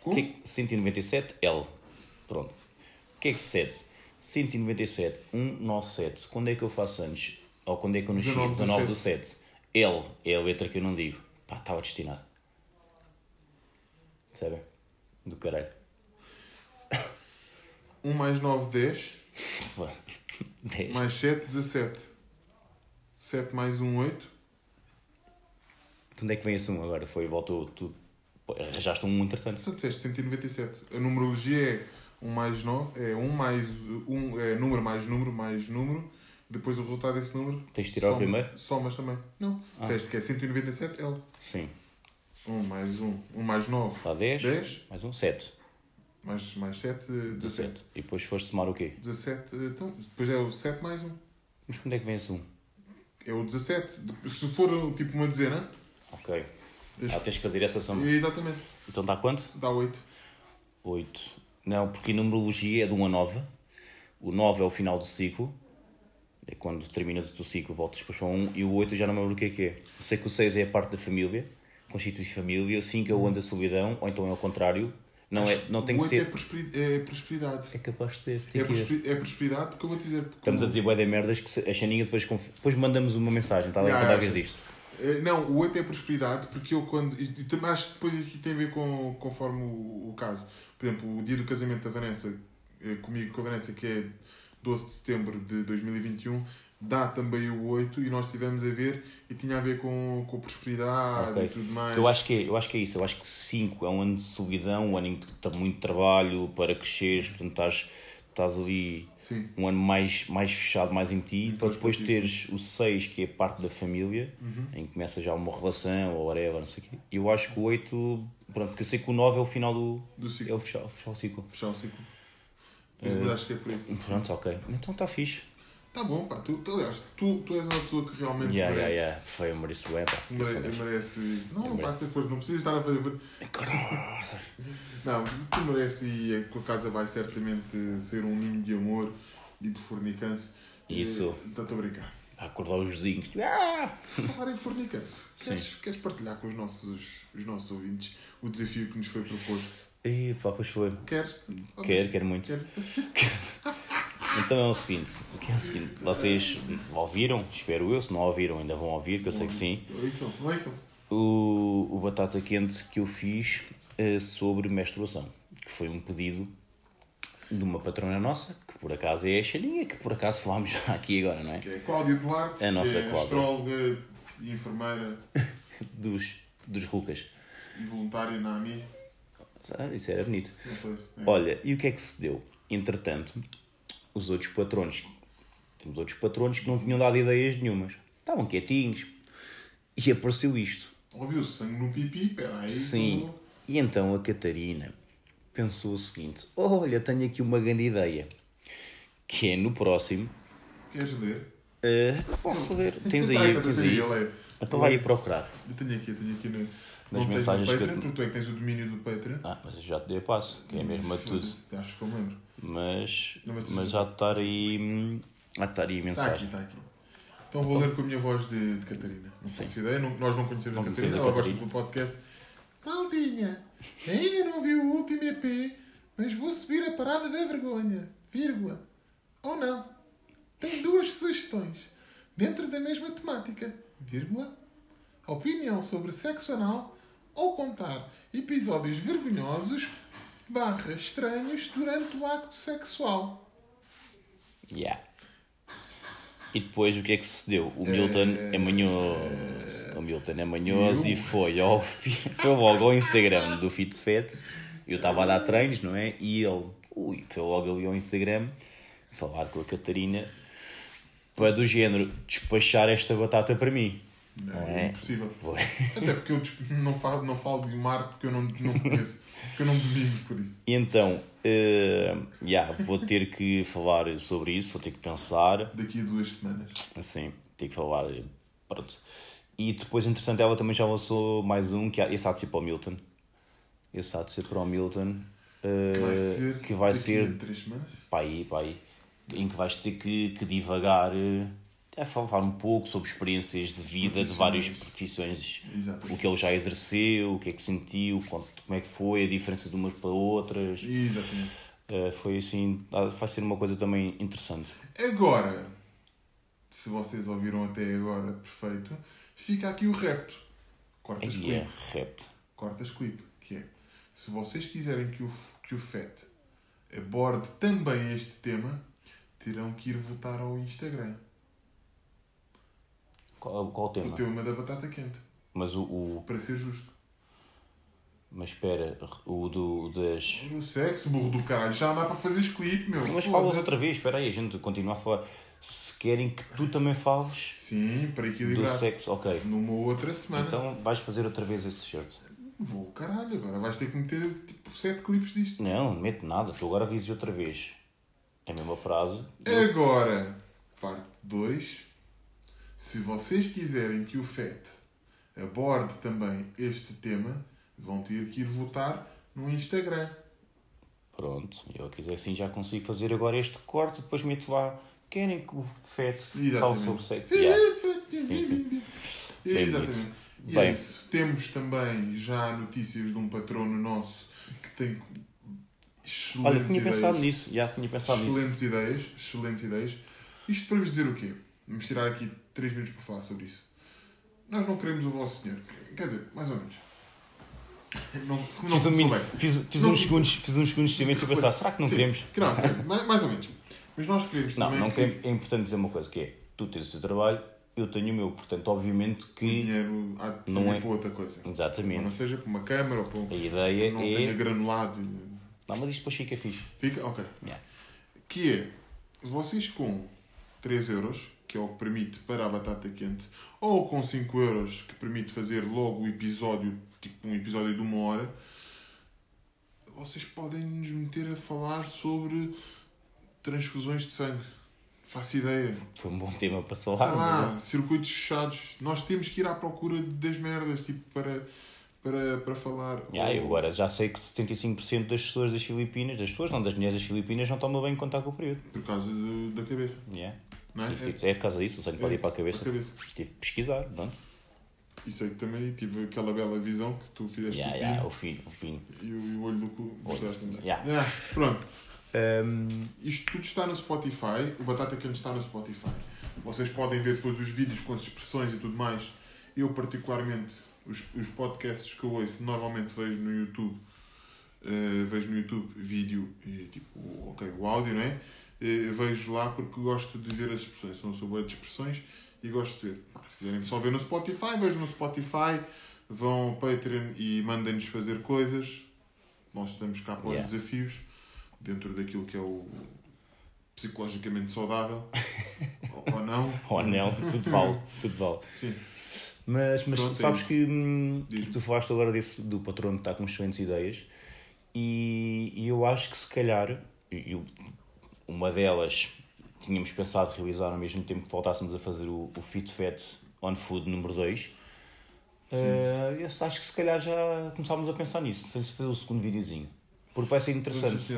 Como? que é que- 197L. Pronto. O que é que se cede? 197, 197. Quando é que eu faço anos? Ou quando é que eu nasci? 19 do 19 do 7. L é a letra que eu não digo. Pá, estava destinado. Percebem? Do caralho. 1 mais 9, 10. Pô, 10. Mais 7, 17. 7 mais 1, 8. De onde é que vem esse 1 agora? Foi, voltou. Pô, Arranjaste um entretanto. Portanto, disseste 197. A numerologia é 1 mais 9, é 1 mais 1, é número mais número mais número. Depois o resultado desse número. Tens de tirar o soma- primeiro? Somas também. Não. Ah. Disseste que é 197 L. Sim. 1 mais 1. 1 mais 9. Dá 10. 10. Mais um 7. Mais, mais 7, 17. 17. E depois foste somar o quê? 17. Então, depois é o 7 mais 1. Mas onde é que vem esse 1? É o 17. Se for tipo uma dezena. Ok. tens- Ah, tens que fazer essa soma. Exatamente. Então dá quanto? Dá 8. 8. Não, porque em numerologia é de 1 a 9. O 9 é o final do ciclo. É quando terminas o teu ciclo, voltas depois para 1. E o 8 eu já não me lembro o que é que é. Eu sei que o 6 é a parte da família, constitui família. O 5 é o ano da solidão, ou então é ao contrário. Não, é, não tem o que 8 é, ser. prosperi- é prosperidade. É capaz de ter. É, é prosperidade porque eu vou te dizer. porque Estamos a o- dizer bué de merdas que se- a Xaninha depois, conf- depois mandamos uma mensagem, está bem? Já, Quando já, haves já. disto. Eh, Não, o 8 é prosperidade porque eu quando. E, e acho que depois aqui tem a ver com conforme o, o caso. Por exemplo, o dia do casamento da Vanessa, eh, comigo com a Vanessa, que é 12 de setembro de 2021, dá também o 8 e nós estivemos a ver e tinha a ver com, com prosperidade Ok. e tudo mais. Eu acho, que é, eu acho que é isso. Eu acho que 5 é um ano de solidão, um ano em que tens muito trabalho para cresceres, portanto estás, estás ali Sim. um ano mais, mais fechado, mais em ti, para depois teres o 6, que é parte da família, Uhum. em que começa já uma relação ou whatever, não sei o quê. E eu acho que o 8, pronto, porque eu sei que o 9 é o final do. Do É ciclo. o fechar, fechar o ciclo. Fechar o ciclo. Mas, mas acho que é por aí. Pronto, ok. Então está fixe. Tá bom, pá. Tu, aliás, tu, tu és uma pessoa que realmente Yeah, yeah, merece. yeah. Foi, eu mereço. Eu sou Mere- merece. Não, vai ser força, não precisas estar a fazer. Graças. [LAUGHS] Não, tu merece e a tua casa vai certamente ser um ninho de amor e de fornicanço. Isso. Eh, Estou a brincar. A acordar os vizinhos. Ah! Falar em fornicanço, [LAUGHS] queres, queres partilhar com os nossos, os nossos ouvintes o desafio que nos foi proposto? Ih, pá, pois foi. Queres? Quero, quero muito. Quero. [LAUGHS] Então é o seguinte, o que é o seguinte, vocês ouviram, espero eu, se não ouviram ainda vão ouvir, que eu sei que sim, Ouçam, ouçam. o, o batata quente que eu fiz eh, sobre menstruação, que foi um pedido de uma patrona nossa, que por acaso é a Xaninha, que por acaso falámos já aqui agora, não é? Que é Cláudia Duarte, A nossa que é Cláudia. astróloga e enfermeira [LAUGHS] Dos, dos rucas. e voluntária na AMI. Ah, Isso era bonito. É. Olha, e o que é que se deu? Entretanto, os outros patronos, temos outros patronos que não tinham dado ideias nenhumas. Estavam quietinhos. E apareceu isto. Ouviu-se sangue no pipi, peraí. Sim. E então a Catarina pensou o seguinte: olha, tenho aqui uma grande ideia. Que é no próximo. Queres ler? eh, posso ler? [LAUGHS] Tens aí, tens aí. Então vai aí procurar. Eu tenho aqui, eu tenho aqui no, Nas mensagens no que eu- Patreon, porque tu é que tens o domínio do Patreon. Ah, mas eu já te dei a passo, que é mesmo a tudo. Acho que eu me lembro. Mas, Não, mas- mas já estar aí. Já estar aí a Está aqui, mensagem. está aqui. Então vou ler com a minha voz de, de Catarina. Não Sim. faço ideia, não- nós não conhecemos Não a Catarina, a ela gosta Catarina. do podcast. Maldinha, ainda não vi o último EP, mas vou subir a parada da vergonha, vírgula. Ou não. Tem duas sugestões, dentro da mesma temática, vírgula. Opinião sobre sexo anal ou contar episódios vergonhosos barra estranhos durante o acto sexual. Yeah. E depois o que é que sucedeu? O Milton é manhoso. O Milton é manhoso e foi, ao, foi logo ao Instagram do FitFet. Eu estava a dar treinos, não é? E ele ui, foi logo ali ao Instagram falar com a Catarina para do género despachar esta batata para mim. Não, é é? impossível. [LAUGHS] Até porque eu não falo, não falo de mar porque eu não, não conheço, porque eu não domino por isso. E então, eh, yeah, vou ter que falar sobre isso, vou ter que pensar. Daqui a duas semanas. Assim, tenho que falar. Pronto. E depois, entretanto, ela também já lançou mais um, que é- esse há de ser para o Milton. Esse há de ser para o Milton. eh, Vai ser. que vai ser três semanas? para aí, para aí. Em que vais ter que, que divagar. eh, É falar um pouco sobre experiências de vida de várias profissões. Exato. O que ele já exerceu, o que é que sentiu, como é que foi, a diferença de umas para outras. Exatamente. Eh, foi assim. ah, Vai ser uma coisa também interessante. Agora, se vocês ouviram até agora, perfeito, fica aqui o repto. Cortas clipe. é repto. Cortas clipe. Que é. Se vocês quiserem que o, que o FET aborde também este tema, terão que ir votar ao Instagram. Qual, qual o O tema? tema da batata quente. Mas o, o- Para ser justo. Mas espera, o do das. O sexo, burro do caralho. Já não dá para fazer clipe, meu. Mas falas outra vez, espera aí, a gente continua a falar. Se querem que tu também fales Sim, para do equilibrar. sexo, ok. Numa outra semana. Então vais fazer outra vez esse certo. Vou, caralho. Agora vais ter que meter tipo sete clipes disto. Não, não mete nada, tu agora dizes outra vez. É a mesma frase. Agora, parte 2. Se vocês quiserem que o FET aborde também este tema, vão ter que ir votar no Instagram. Pronto, eu quiser assim já consigo fazer agora este corte, depois meto lá. Querem que o FET fale sobre sexo? Yeah. Sim, sim. Bem Exatamente. bonito. E Bem. é isso. Temos também já notícias de um patrono nosso que tem excelentes Olha, tinha ideias. pensado nisso, já tinha pensado nisso. Excelentes ideias, excelentes ideias. Isto para vos dizer o quê? Vamos tirar aqui 3 minutos para falar sobre isso. Nós não queremos o vosso dinheiro. Quer dizer, mais ou menos. [LAUGHS] Não, não Fiz, um bem. fiz, fiz Não uns segundos, fiz uns segundos de silêncio e pensar, será que não Sim, queremos? que não, mais, mais ou menos. Mas nós queremos Não, também não que. É importante dizer uma coisa, que é, tu tens o teu trabalho, eu tenho o meu, portanto, obviamente o que... dinheiro há de Não ser é- para outra coisa. Não Exatamente. seja para uma câmara ou para um... A ideia não é... tenha granulado. Não, mas isto depois fica fixe. Fica? Ok. Yeah. Que é, vocês com 3 euros, que é o que permite para a batata quente, ou com 5 euros, que permite fazer logo o episódio, tipo um episódio de uma hora, vocês podem nos meter a falar sobre transfusões de sangue. Faço ideia. Foi um bom tema para Sei falar. lá, circuitos fechados. Nós temos que ir à procura das merdas, tipo, para, para, para falar. Yeah, eu agora já sei que 75% das pessoas das Filipinas, das pessoas, não das mulheres das Filipinas, não tomam bem contar com o período. Por causa de- da cabeça. Yeah. Não é? É, é por causa disso, o sangue pode ir para a cabeça. Para a cabeça. Tive que pesquisar, pronto. E sei que também tive aquela bela visão que tu fizeste Yeah, do yeah, pino o fim, o fim. e, o, e o olho do cu. mostraste. Yeah. Yeah, Pronto. Um, Isto tudo está no Spotify. O Batata Quente está no Spotify. Vocês podem ver depois os vídeos com as expressões e tudo mais. Eu, particularmente, os, os podcasts que eu ouço, normalmente vejo no YouTube. eh, vejo no YouTube vídeo e tipo, ok, o áudio, não é? Eh, vejo lá porque gosto de ver as expressões. Sou boa de expressões e gosto de ver. Pá, se quiserem só ver no Spotify, vejam no Spotify. Vão ao Patreon e mandem-nos fazer coisas. Nós estamos cá para os Yeah. desafios dentro daquilo que é o psicologicamente saudável [LAUGHS] ou, ou não. ou anel, tudo vale, tudo vale. Sim. Mas, mas Pronto, é sabes isso. que hum, tu falaste agora desse, do patrono que está com excelentes ideias e, e eu acho que se calhar e- eu- uma delas tínhamos pensado realizar ao mesmo tempo que voltássemos a fazer o, o Fit Fat on Food número 2 uh, esse acho que se calhar já começávamos a pensar nisso fazer o segundo videozinho. Porque vai ser interessante.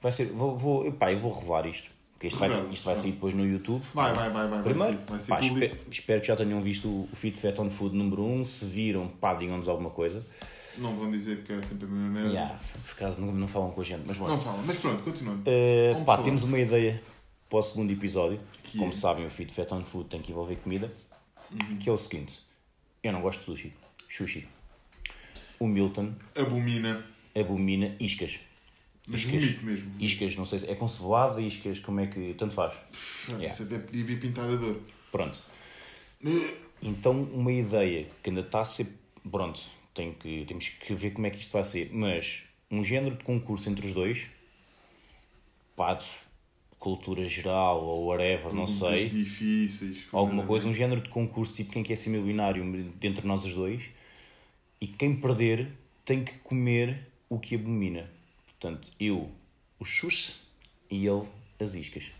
vai ser, vou, vou, epá, eu vou revelar isto porque isto vai, isto vai sair depois no YouTube Vai, vai, vai, vai. Primeiro, vai ser, vai ser pá, espero, espero que já tenham visto o o Fit Fat on Food número 1. Se viram, pá, digam-nos alguma coisa. Não vão dizer que é sempre a mesma merda. Yeah, por acaso não, não falam com a gente, mas bom. Não fala, mas pronto, continuando. Uh, pá, falar. temos uma ideia para o segundo episódio. Que Como é? sabem, o Fit Fat on Food tem que envolver comida. Uhum. Que é o seguinte: eu não gosto de sushi. Sushi. O Milton Abomina. abomina iscas. Mas Iscas. vomito mesmo. Iscas, não sei se é com cebolada, iscas, como é que. Tanto faz. Pff, Yeah. Isso até podia vir pintado a dor. Pronto. Então, uma ideia que ainda está a ser. Pronto, tem que, temos que ver como é que isto vai ser. Mas um género de concurso entre os dois, pá, de cultura geral ou whatever, não sei. difíceis. Alguma coisa, um género de concurso tipo quem quer ser milionário dentre nós os dois. E quem perder tem que comer o que abomina. Portanto, eu o chus e ele as iscas.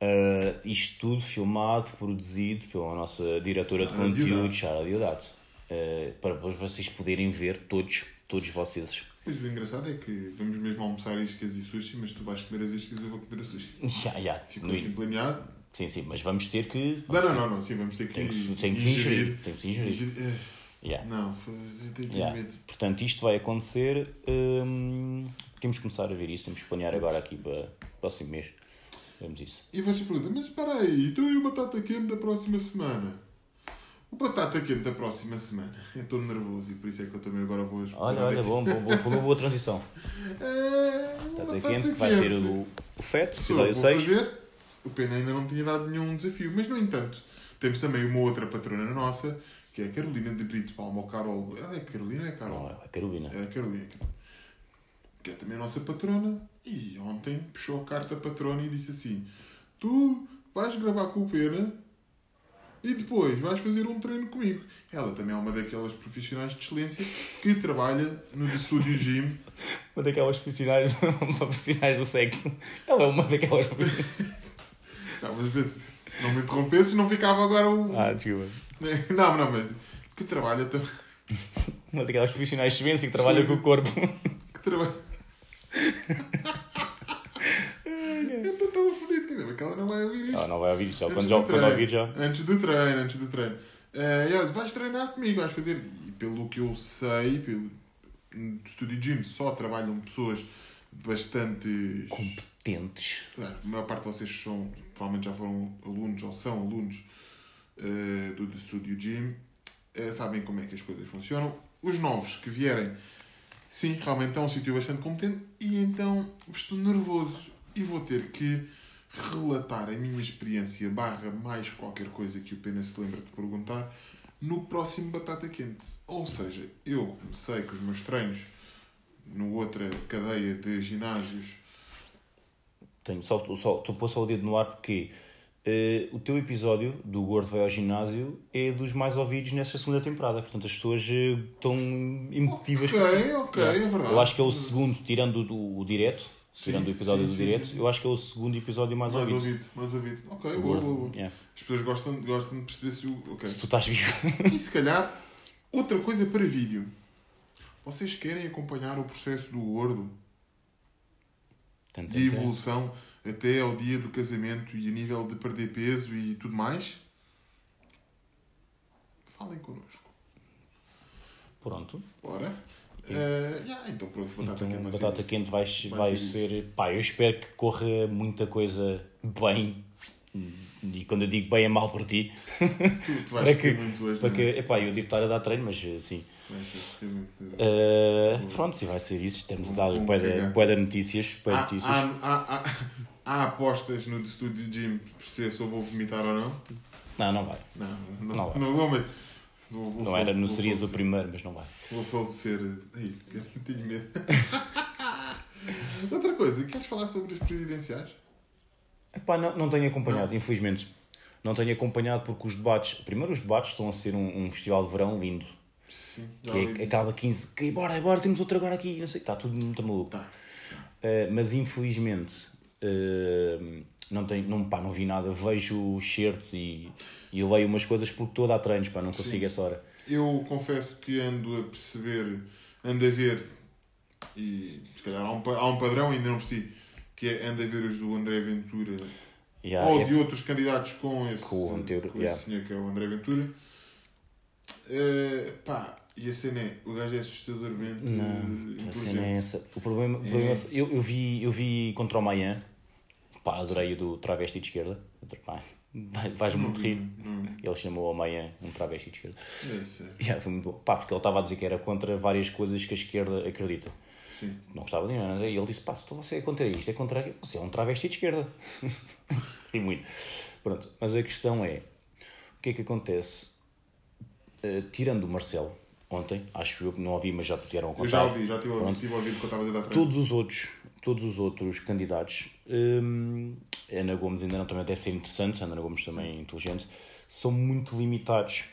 Ah, isto tudo filmado, produzido pela nossa diretora de Sara conteúdo, Diodato. Sara Diodato. Ah, para depois vocês poderem ver todos, todos vocês. Pois o engraçado é que vamos mesmo almoçar iscas e sushi, mas tu vais comer as iscas e eu vou comer o sushi. [LAUGHS] Já, já. Ficou assim planeado. Sim, sim, mas vamos ter que. Não, não, não, não, sim, vamos ter que, Tem que tem que se ingerir, tem que se ingerir. Ingerir- eh, Yeah. Não, foi- tenho Yeah. medo. Portanto, isto vai acontecer. hum, temos que começar a ver isso. Temos que planear agora aqui para o próximo mês. Vemos isso. E vocês perguntam, mas espera aí, então e o batata quente da próxima semana? O batata quente da próxima semana. Eu estou nervoso e por isso é que eu também agora vou explicar. Olha, olha, bom, bom, bom, boa transição. [LAUGHS] É, Batata batata quente, que vai ser o, o FET, episódio que vou 6. fazer. O Pena ainda não tinha dado nenhum desafio, mas no entanto, temos também uma outra patrona nossa, que é a Carolina de Brito Palma, ou Carol. Ela é Carolina é Carol? Oh, a Carolina. É a Carolina, que é também a nossa patrona, e ontem puxou a carta patrona e disse assim: Tu vais gravar com o Pena e depois vais fazer um treino comigo. Ela também é uma daquelas profissionais de excelência que trabalha no The Studio Gym. [LAUGHS] Uma daquelas profissionais, [LAUGHS] profissionais do sexo. Ela é uma daquelas [LAUGHS] profissionais. Não, mas não me interrompesses, não ficava agora o. Ah, desculpa. [LAUGHS] Não, não, mas que trabalha também. [LAUGHS] Uma daquelas profissionais de que trabalha com o corpo. [LAUGHS] Que trabalha. então estava fodido, ainda bem que ela não vai ouvir isto. Ela não vai ouvir. Antes Quando, do já, quando treino. ouvir já. Antes do treino, antes do treino. Eh, e ela, vais treinar comigo, vais fazer. E pelo que eu sei, pelo Studio Gym só trabalham pessoas bastante. Competentes. A maior parte de vocês são, provavelmente já foram alunos ou são alunos eh, do The Studio Gym, eh, sabem como é que as coisas funcionam. Os novos que vierem, sim, realmente é um sítio bastante competente e então estou nervoso e vou ter que relatar a minha experiência barra mais qualquer coisa que o Pena se lembra de perguntar no próximo Batata Quente. Ou seja, eu sei que os meus treinos no outra cadeia de ginásios Tenho só, só, estou pôr só o dedo no ar porque eh, o teu episódio do Gordo Vai ao Ginásio é dos mais ouvidos nesta segunda temporada. Portanto, as pessoas eh, estão emotivas. Ok, ok, é verdade. Eu acho que é o segundo, tirando o, do- o direto, Sim, tirando o episódio sim, do sim, direto, eu acho que é o segundo episódio mais, Mais ouvido. ouvido, mais ouvido. Ok, O boa, boa, boa. Yeah. As pessoas gostam, gostam de perceber se o. Ok. Se tu estás vivo. E se calhar, outra coisa para vídeo. Vocês querem acompanhar o processo do gordo de evolução até ao dia do casamento e a nível de perder peso e tudo mais? Falem connosco. Pronto. Bora? Eh, yeah, então pronto, batata Então, quente vai batata quente vai, Vai ser. Pá, eu espero que corra muita coisa bem. E quando eu digo bem é mal por ti. Tu, tu [LAUGHS] vais Para que, muito hoje. para não que, é? epá, eu devo estar a dar treino, mas ter muito. Uh, pronto, se vai ser isso. Estamos a dar bué de, de notícias. bué de Há, notícias. há, há, há, apostas no estúdio Gym para perceber se eu vou vomitar ou não? Não, não vai. Não, não, Não não, vai. vou, mas. Vou, vou Não era, não serias o primeiro, mas não vai. Vou falecer. Ai, cara, tenho medo. [LAUGHS] Outra coisa, queres falar sobre as presidenciais? Epá, não, não tenho acompanhado, infelizmente. Não tenho acompanhado porque os debates. Primeiro, os debates estão a ser um, um festival de verão lindo. Sim, Que é, acaba 15. Que, bora, bora, temos outro agora aqui. Não sei, está tudo muito maluco. Tá. Uh, mas infelizmente uh, não, tenho, não, pá, não vi nada. Vejo os certos e, e leio umas coisas porque estou a treinos, pá, não consigo Sim. essa hora. Eu confesso que ando a perceber, ando a ver, e se calhar há um, há um padrão, ainda não percebi, que é ando a ver os do André Ventura Yeah, ou é- de outros candidatos com esse, Com o Ventura, com yeah. esse senhor que é o André Ventura. Eh, pá, e a cena é, o gajo é assustadormente Não, é inteligente. essa. O problema, o problema é eu, eu, vi, eu vi contra o Mayan, pá, adorei o do travesti de esquerda. Pá, faz muito rir. Não, Ele chamou o Mayan um travesti de esquerda. é. Yeah, foi muito bom. Pá, porque ele estava a dizer que era contra várias coisas que a esquerda acredita. Sim. Não gostava de nada. E ele disse: pá, se você é contra isto, é contra aquilo, você é um travesti de esquerda. [LAUGHS] Ri muito. Pronto, mas a questão é: o que é que acontece? Eh, tirando o Marcelo, ontem, acho eu que não ouvi, mas já vieram a contar. Eu já ouvi, já tive Pronto. tive eu estava a dar. Todos os outros, todos os outros candidatos, hum, Ana Gomes ainda não também deve ser interessante, Ana Gomes também é inteligente, são muito limitados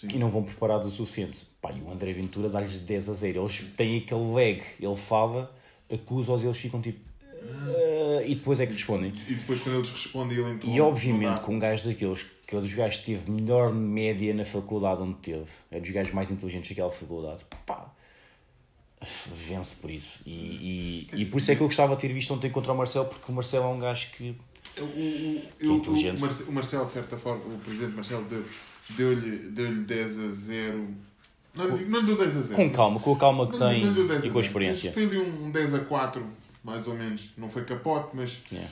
Sim. e não vão preparados o suficiente. Pá, e o André Ventura dá-lhes 10 a 0. Eles têm aquele lag, ele fala, acusa-os e eles ficam tipo. "Ah", e depois é que respondem. E depois quando eles respondem, ele entrou. E obviamente que um gajo daqueles, que é dos gajos que teve melhor média na faculdade onde teve, é dos gajos mais inteligentes daquela faculdade, pá, vence por isso. E, e, e por isso é que eu gostava de ter visto ontem contra o Marcelo, porque o Marcelo é um gajo que. O, o, Que eu- inteligente. o, Marce- o Marcelo, de certa forma, o presidente Marcelo deu- deu-lhe deu 10 a 0. Não, digo- não lhe deu 10 a 0. Com calma, com a calma que Não tem não lhe deu 10 e com a 0. experiência. Foi ali um 10 a 4, mais ou menos. Não foi capote, mas. Yeah.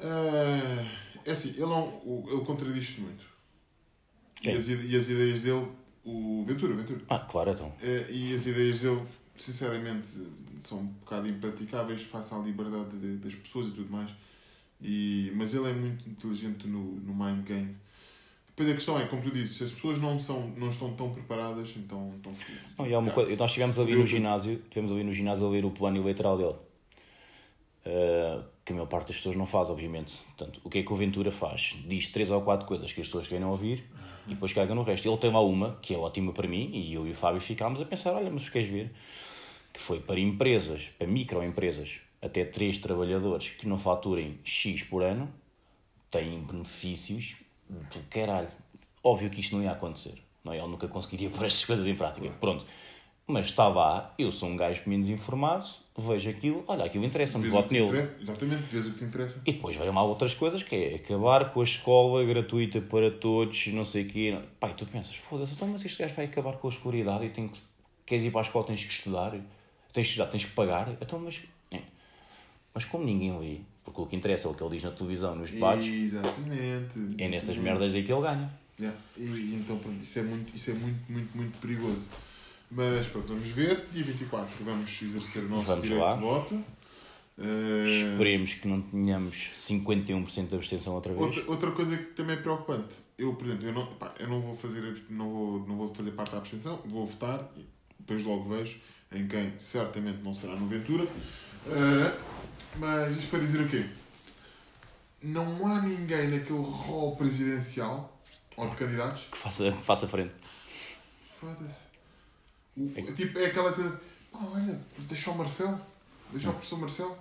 ah, é assim, ele, ele contradiz-se muito. E, É. as, e as ideias dele, o Ventura, Ventura. Ah, claro, então. Eh, E as ideias dele, sinceramente, são um bocado impraticáveis face à liberdade de- das pessoas e tudo mais. E, mas ele é muito inteligente no, no mind game. Depois a questão é, como tu disse, se as pessoas não, são, não estão tão preparadas, então estão fodidas. Não, e há uma Cara, coisa, nós estivemos ali no ginásio, tivemos ali no ginásio a ver o plano eleitoral dele. Uh, que a maior parte das pessoas não faz, obviamente. Portanto, o que é que o Ventura faz? Diz três ou quatro coisas que as pessoas querem ouvir e depois caga no resto. Ele tem lá uma, que é ótima para mim, e eu e o Fábio ficámos a pensar, olha, mas queres ver? Que foi para empresas, para microempresas, até três trabalhadores que não faturem X por ano, têm benefícios do caralho. Óbvio que isto não ia acontecer. Não é? Ele nunca conseguiria [LAUGHS] pôr estas coisas em prática. Pronto. Mas está lá, eu sou um gajo menos informado, vejo aquilo, olha, aquilo interessa-me, voto nele. interessa, exatamente, vês o que te interessa. E depois vêm lá outras coisas, que é acabar com a escola gratuita para todos, não sei o quê. Pai, tu pensas, foda-se, então, mas este gajo vai acabar com a escolaridade e tem que, queres ir para a escola, tens que estudar, tens que estudar, tens que pagar. Então, mas, é. mas como ninguém lê, porque o que interessa é o que ele diz na televisão, nos debates, Exatamente. é nessas merdas aí que ele ganha. Yeah. E, então, pronto, isso é, muito, isso é muito, muito, muito perigoso. Mas pronto, vamos ver. Dia 24 vamos exercer o nosso Vamos direito lá. de voto. Eh, Esperemos que não tenhamos 51% de abstenção outra vez. outra, outra coisa que também é preocupante. Eu, por exemplo, eu não, pá, eu não vou fazer não vou, não vou fazer parte da abstenção, vou votar e depois logo vejo em quem certamente não será no Ventura. Eh, mas isto para dizer o quê? Não há ninguém naquele rol presidencial ou de candidatos Que faça, faça frente. Foda-se. O- Tipo, é aquela. Pá, olha, deixa o Marcelo. Deixa o professor Marcelo.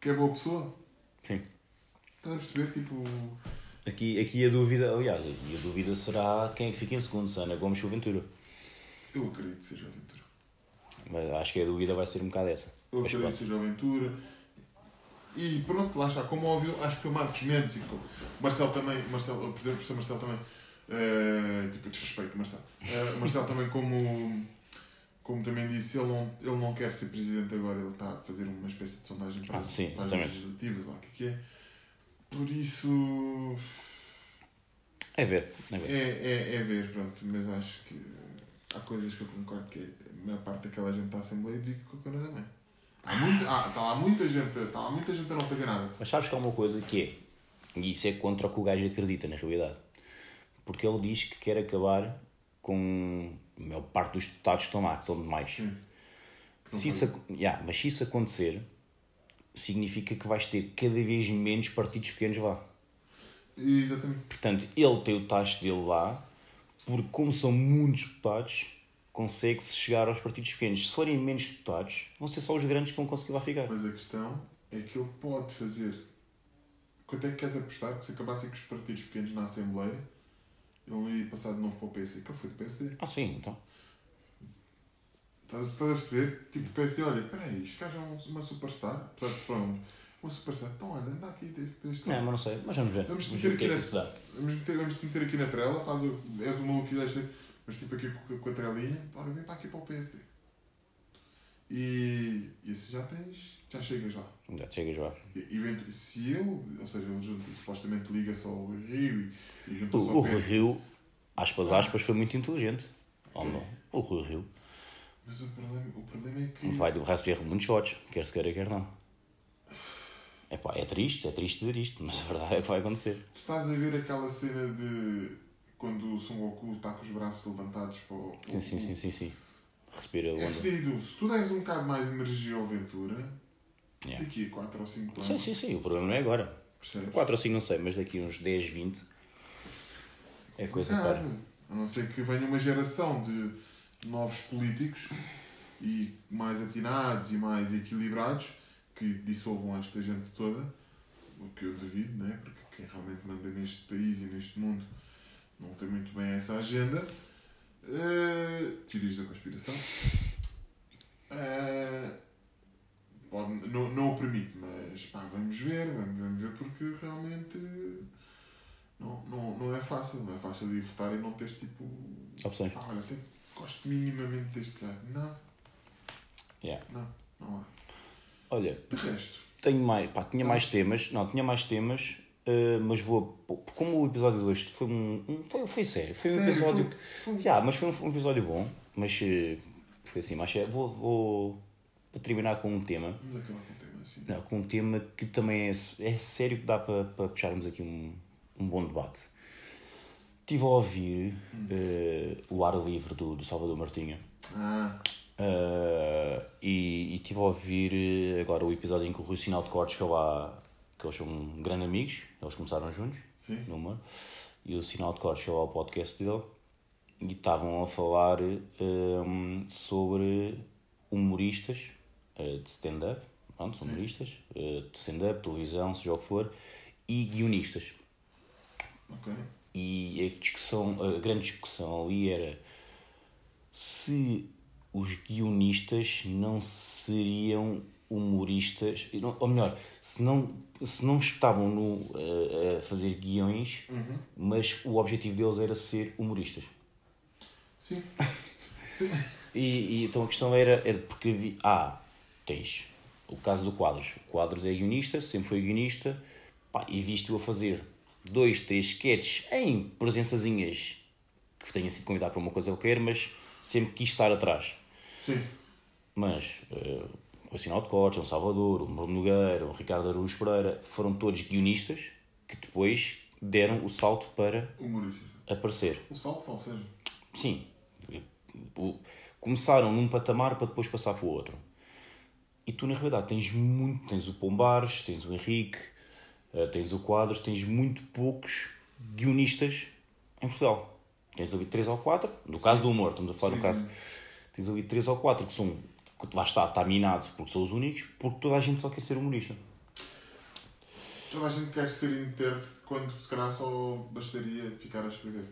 Que é boa pessoa. Sim. Estás a perceber? Tipo. Aqui, aqui a dúvida, aliás, a dúvida será quem é fica em segundo, se Ana Gomes ou Ventura. Eu acredito que seja aventura. Mas acho que a dúvida vai ser um bocado essa. Eu acredito que seja aventura. E pronto, lá está. Como óbvio, acho que o Marcos Mendes e o Marcelo também. Marcelo, por exemplo, o professor Marcelo também. eh, tipo, desrespeito, Marcelo. Eh, Marcelo também, como. Como também disse, ele não, ele não quer ser presidente agora, ele está a fazer uma espécie de sondagem para Ah, as sondagens legislativas, lá o que é que é. Por isso. É ver, é ver. É, é, é ver, pronto, mas acho que há coisas que eu concordo que a maior parte daquela gente da Assembleia a cona da mãe. Há muito, ah, está lá muita gente, está lá muita gente a não fazer nada. Mas sabes que há uma coisa que é, e isso é contra o que o gajo acredita na realidade. Porque ele diz que quer acabar com a maior parte dos deputados que estão lá, que são demais. Hum. Se isso, yeah, mas se isso acontecer, significa que vais ter cada vez menos partidos pequenos lá. Exatamente. Portanto, ele tem o tacho dele lá, porque como são muitos deputados, consegue-se chegar aos partidos pequenos. Se forem menos deputados, vão ser só os grandes que vão conseguir lá ficar. Mas a questão é que ele pode fazer. Quanto é que queres apostar que se acabassem com os partidos pequenos na Assembleia, ele não ia passar de novo para o PSD? Que ele foi do PSD. Ah, sim, então. Estás a perceber? Tipo, o PSD, olha, peraí, este gajo é um- uma superstar. Apesar de, pronto, uma superstar. Então, olha, anda aqui deste Não, mas não sei. Mas vamos ver. Vamos Vamos meter ver é aqui. Vamos meter, vamos meter aqui na trela, faz o, és o maluco que deixa, mas tipo aqui com, com a trelinha, olha, vem para aqui para o PSD. E, e assim já tens, já chegas lá. Já chegas lá. E, evento- se ele, ou seja, ele supostamente liga só ao Rio e, e junta-se O, ao o Rui. Rio, aspas, aspas, foi muito inteligente. Oh, não. O Rui Rio Mas o problema, o problema é que. vai do resto ter muitos votos, quer se queira, quer não. Epá, é triste, é triste dizer isto, mas a verdade é que vai acontecer. Tu estás a ver aquela cena de quando o Son Goku está com os braços levantados para o. Sim, sim, sim, sim, sim. Respira É onda. fedido. Se tu deres um bocado mais energia ao Ventura, Yeah. daqui a 4 ou 5 anos. Sim, sim, sim, o problema não é agora. Percebes? 4 ou 5 não sei, mas daqui uns 10, 20 é coisa Cara, para. a não ser que venha uma geração de novos políticos e mais atinados e mais equilibrados que dissolvam esta gente toda, o que eu duvido, né? porque quem realmente manda neste país e neste mundo não tem muito bem essa agenda. Uh, teorias da conspiração. Uh, pode, não, não o permite, mas pá, vamos ver, vamos, vamos ver porque realmente não, não, não é fácil, não é fácil ir votar e não teres tipo. Opções. Ah, olha, até gosto minimamente deste gajo. Não, Yeah. não, não há. Olha, De resto, tenho mais, pá, tinha mais temas, não, tinha mais temas, Uh, mas vou. Como o episódio de hoje foi um. um- foi, foi sério. Foi um Sério, episódio. foi- foi- Yeah, mas foi um, um episódio bom. Mas uh, foi assim. Mas é, vou, vou, vou terminar com um tema. Vamos acabar com o tema. Não, com um tema que também é, é sério que dá para, para puxarmos aqui um, um bom debate. Estive a ouvir uh, o ar livre do, do Salvador Martinha. Ah, e, estive a ouvir eh, agora o episódio em que o Rui Sinal de Cortes foi lá, que eles são grandes amigos, eles começaram juntos, Sim. no humor, e o Sinal de Cortes foi lá ao podcast dele e estavam a falar um, sobre humoristas uh, de stand-up, pronto, humoristas, uh, de stand-up, televisão, seja o que for, e guionistas. ok. E a discussão, a grande discussão ali era se os guionistas não seriam humoristas, ou melhor, se não, se não estavam no, a, a fazer guiões, mas o objetivo deles era ser humoristas. Sim. [LAUGHS] Sim. E, e então a questão era, era porque vi, ah, tens o caso do Quadros. O Quadros é guionista, sempre foi guionista, pá, e visto-o a fazer dois, três sketches em presençazinhas que tenha sido convidado para uma coisa qualquer, mas sempre quis estar atrás. Sim. Mas uh, o Sinal de Cortes, o Salvador, o Bruno Nogueira, o Ricardo Araújo Pereira foram todos guionistas que depois deram o salto para Humoristas. aparecer. O salto, salto, seja. Sim. Começaram num patamar para depois passar para o outro. E tu, na realidade, tens muito. Tens o Pombares, tens o Henrique, eh, tens o Quadros, tens muito poucos guionistas em Portugal. Tens ali três ou quatro, no caso do humor, estamos a falar do Sim. caso. Tens ali três ou quatro que são. Que lá está, está minado porque são os únicos, porque toda a gente só quer ser humorista. Toda a gente quer ser intérprete quando se calhar só bastaria ficar a escrever.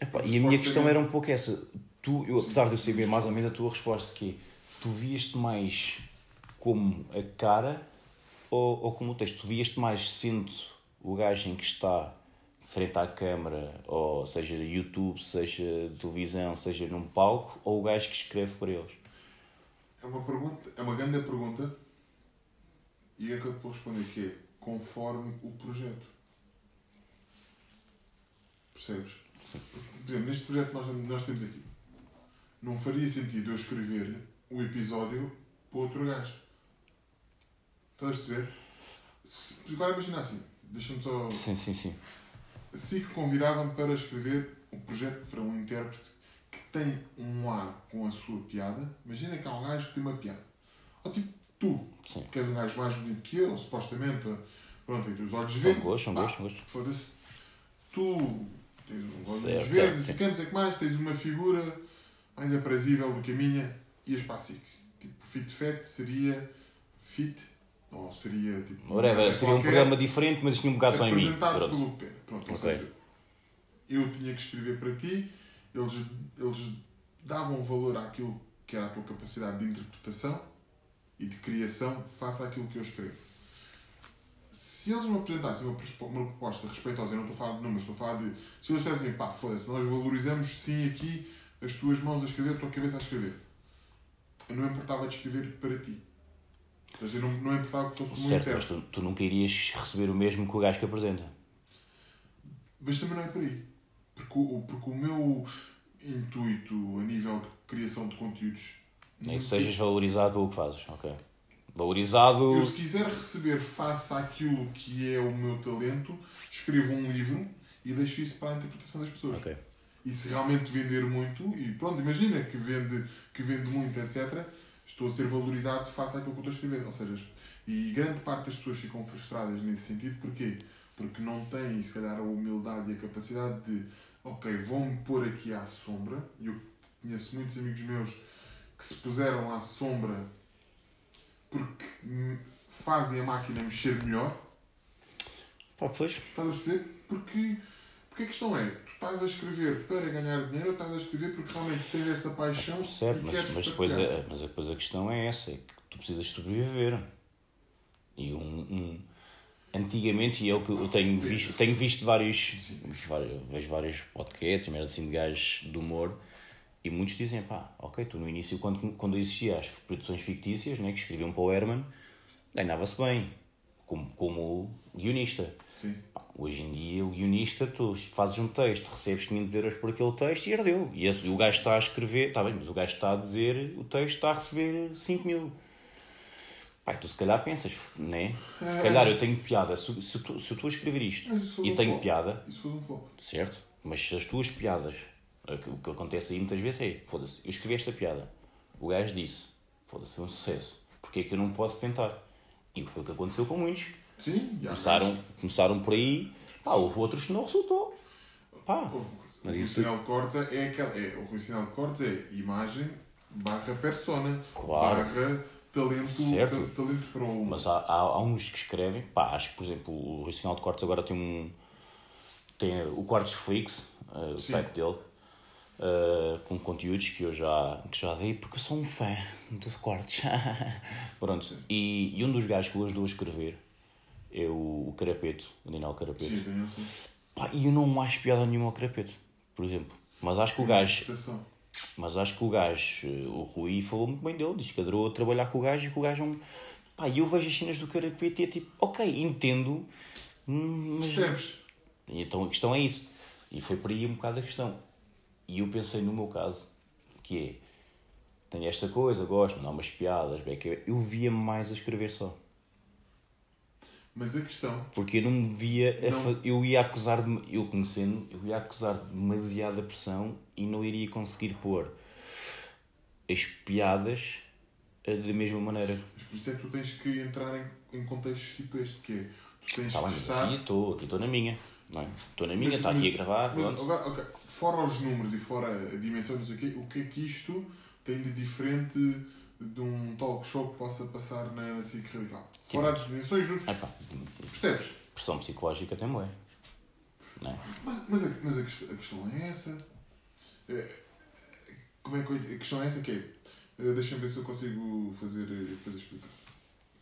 Epá, e a minha questão era um pouco essa. Tu, eu, apesar de eu saber mais ou menos a tua resposta, que é, tu vias-te mais como a cara ou, ou como o texto? Tu vias-te mais sendo o gajo em que está frente à câmara, ou seja YouTube, seja televisão, seja num palco, ou o gajo que escreve para eles? É uma pergunta, é uma grande pergunta e é que eu te vou responder que é conforme o projeto. Percebes? Por exemplo, neste projeto que nós, nós temos aqui, não faria sentido eu escrever o episódio para outro gajo. Estás a perceber? Se, agora imagina assim, deixa-me só. Sim, sim, sim. Assim que convidavam-me para escrever um projeto para um intérprete tem um ar com a sua piada. Imagina que há um gajo que tem uma piada. Ou tipo, tu, Sim. que és um gajo mais bonito que eu, supostamente, pronto, tem os olhos verdes. pá, gostos, são gostos. Foda-se. Tu tens uns olhos verdes, e cantos é que mais, tens uma figura mais aprazível do que a minha, ias para a SIC. Tipo, fit fat seria fit, ou seria tipo. Whatever, seria um qualquer programa diferente, mas tinha um bocado só em mim. apresentado pelo Pedro. Pronto, ou Ok. seja, eu tinha que escrever para ti, eles, eles davam valor àquilo que era a tua capacidade de interpretação e de criação face àquilo que eu escrevo. Se eles me apresentassem uma, uma proposta respeitosa, eu não estou a falar de números, estou a falar de. Se eles dissessem, pá, foda-se, nós valorizamos sim aqui as tuas mãos a escrever, a tua cabeça a escrever. Eu não importava de escrever para ti. Seja, eu não, não importava que fosse Certo, mas intérprete. tu, tu nunca irias receber o mesmo que o gajo que apresenta. Mas também não é por aí. Porque o, porque o meu intuito a nível de criação de conteúdos. É que sejas valorizado pelo que fazes. Ok. Valorizado. Eu, se quiser receber face àquilo que é o meu talento, escrevo um livro e deixo isso para a interpretação das pessoas. Ok. E se realmente vender muito, e pronto, imagina que vende, que vende muito, etc., estou a ser valorizado face àquilo que eu estou a escrever. Ou seja, e grande parte das pessoas ficam frustradas nesse sentido, porquê? Porque não têm, se calhar, a humildade e a capacidade de, ok, vou-me pôr aqui à sombra, e eu conheço muitos amigos meus que se puseram à sombra porque hum, fazem a máquina mexer melhor, Pá, pois. Estás a perceber? Porque, porque a questão é, tu estás a escrever para ganhar dinheiro ou estás a escrever porque realmente tens essa paixão Certo, e mas, queres mas, depois a, mas depois a questão é essa, é que tu precisas sobreviver. E um, um- antigamente, e é o que eu tenho visto, tenho visto vários, vários vejo vários podcasts, merda assim de gajos de humor, e muitos dizem, pá, ok, tu no início, quando, quando existiam as produções fictícias, né, que escreviam para o Herman, ganhava-se bem. como, como guionista. Sim. Pá, Hoje em dia, o guionista, tu fazes um texto, recebes 500 euros por aquele texto e ardeu. E esse- o gajo está a escrever, está bem, mas o gajo está a dizer, o texto está a receber 5 mil. E tu se calhar pensas, né? Se calhar eu tenho piada, se, se, tu, se eu estou a escrever isto Mas e um tenho flop. piada, Isso foi um flop. certo? Mas se as tuas piadas, o que- o que acontece aí muitas vezes é, foda-se, eu escrevi esta piada, o gajo disse, foda-se, foi um sucesso, porque é que eu não posso tentar? E foi o que aconteceu com muitos. Sim, e há Começaram, começaram por aí, pá, houve outros que não resultou. Pá, Houve. O Mas isso- Sinal de é aquela. É, o Sinal de é imagem barra persona Claro. barra talento, Certo. ta- talento para. Mas há, há, há uns que escrevem, pá, acho que por exemplo o Rui Sinal de Cortes agora tem um. tem o Cortes Flix, eh, o Sim. site dele, eh, com conteúdos que eu já, que já dei porque eu sou um fã dos cortes. [LAUGHS] Pronto, e, e um dos gajos que eu ajudou a escrever é o, o Carapeto, o Daniel Carapeto. Sim, sim. Pá, e eu não acho piada nenhuma ao Carapeto, por exemplo. Mas acho que o gajo. Mas acho que o gajo, eh, o Rui, falou muito bem dele. Diz que adorou trabalhar com o gajo e que o gajo é um. Pá, eu vejo as cenas do Carapete e é tipo, ok, entendo, mas. Percebes? Então a questão é isso. E foi por aí um bocado a questão. E eu pensei no meu caso, que é. Tenho esta coisa, gosto, me dá umas piadas, bem, que eu via mais a escrever só. Mas a questão. Porque eu não me via. a Não. Eu ia acusar, de, eu conhecendo, eu ia acusar de demasiada pressão e não iria conseguir pôr as piadas eh, da mesma maneira. Mas por isso é que tu tens que entrar em, em contextos tipo este, que é. Tu tens Está que bem, estar. aqui estou, aqui estou na minha. Não é? Estou na minha, está aqui a gravar. mas, pronto. agora, ok, Fora os números e fora a dimensão, não sei o quê, o que é que isto tem de diferente de um talk show que possa passar na, na SIC Radical? Sim. Fora as dimensões, juro. Epá, percebes? pressão psicológica tem. Não é? Mas, mas, a, mas a, a questão é essa. É, como é que eu- a questão é essa que é? eh, Deixa-me ver se eu consigo fazer, eh, fazer explicar.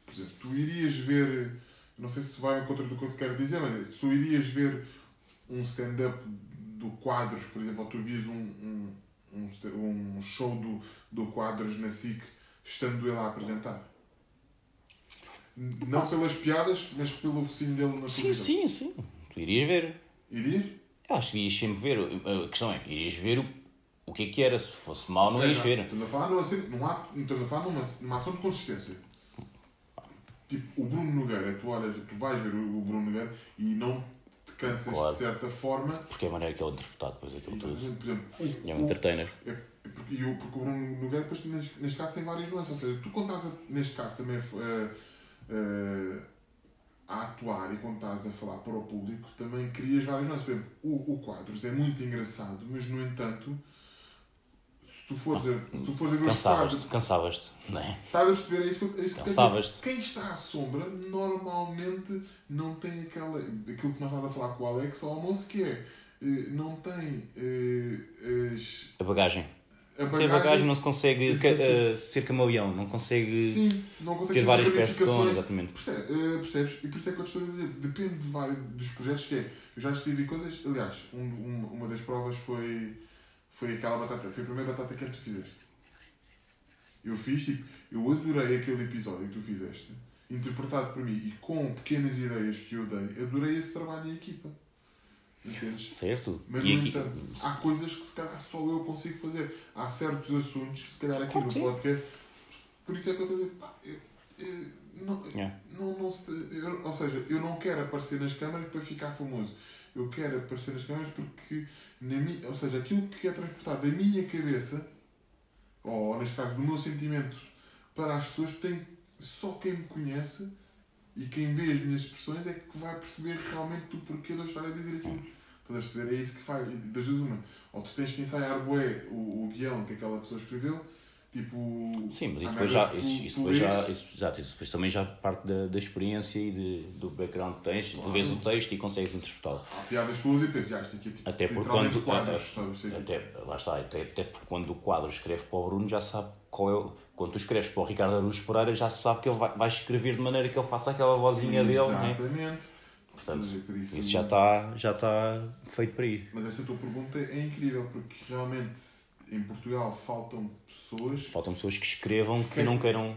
Por exemplo, tu irias ver, não sei se vai ao contra do que eu quero dizer, mas tu irias ver um stand-up do Quadros, por exemplo, ou tu vias um, um, um, um show do, do Quadros na SIC, estando ele a apresentar. Não pelas piadas, mas pelo focinho dele na Sim, televisão. sim, sim. Tu irias ver. Irias? Eu acho que irias sempre ver. A questão é, irias ver o, o que é que era. Se fosse mau, não irias ver. Estamos a falar numa, cena- num ato- estamos a falar numa, numa ação de consistência. Tipo, o Bruno Nogueira, tu olhas, tu vais ver o Bruno Nogueira e não te cansas Claro. de certa forma. Porque é a maneira que ele é interpretado, depois aquilo tudo. Por exemplo, o- é um o- entertainer. é porque, e o, porque o Bruno Nogueira, depois, neste, neste caso, tem várias nuances. Ou seja, tu quando estás, a, neste caso, também eh, eh, a atuar e quando estás a falar para o público, também crias várias nuances. Por exemplo, o, o Quadros é muito engraçado, mas, no entanto, se tu fores a, se tu fores a ver os quadros, Cansavas-te, não é? Estás a perceber? É isso que, é isso que. Cansavas-te. Quem está à sombra normalmente não tem aquela. aquilo que nós estávamos a falar com o Alex ao almoço, que é. eh, Não tem eh, as, A bagagem. A bagagem. bagagem, não se consegue ca- eh, ser camaleão, não consegue Sim, não consegue ter várias personas, exatamente. Percebe- eh, percebes? E por isso é que eu estou a dizer, depende de vários dos projetos que é. Eu já escrevi coisas, aliás, um, um- uma das provas foi, foi aquela batata, foi a primeira batata que tu fizeste. Eu fiz, tipo, eu adorei aquele episódio que tu fizeste, interpretado por mim e com pequenas ideias que eu dei, adorei esse trabalho em equipa. Entendes? Certo? Mas, E no aqui- entanto, há coisas que se calhar só eu consigo fazer. Há certos assuntos que se calhar aqui Claro no podcast. Por isso é que eu estou a dizer, pá, eu- eu- não, Yeah. não, não se, eu- ou seja, eu não quero aparecer nas câmaras para ficar famoso. Eu quero aparecer nas câmaras porque, na minha, ou seja, aquilo que é transportado da minha cabeça, ou neste caso do meu sentimento, para as pessoas, tem só quem me conhece e quem vê as minhas expressões é que vai perceber realmente o porquê de eu estar a dizer aquilo. Estás a perceber? É isso que faz. Das duas, uma. Ou tu tens que ensaiar bué o, o guião que aquela pessoa escreveu, tipo. Sim, mas isso depois, já, isso, isso tu depois já, isso, exato, isso depois também já parte da, da experiência e de, do background que tens. Tu vês o texto e consegues interpretá-lo. Há piadas tuas e pensas, ah, isto aqui é tipo. Até porque quando, quadros, até, até, lá está, até, até porque quando o quadro escreve para o Bruno já sabe. Quando tu escreves para o Ricardo Araújo Pereira já se sabe que ele vai, vai escrever de maneira que ele faça aquela vozinha dele, não é? Exatamente. Portanto, Por isso- já está, já está feito para ir. Mas essa tua pergunta é incrível, porque realmente em Portugal faltam pessoas Faltam pessoas que escrevam que Quem- não queiram.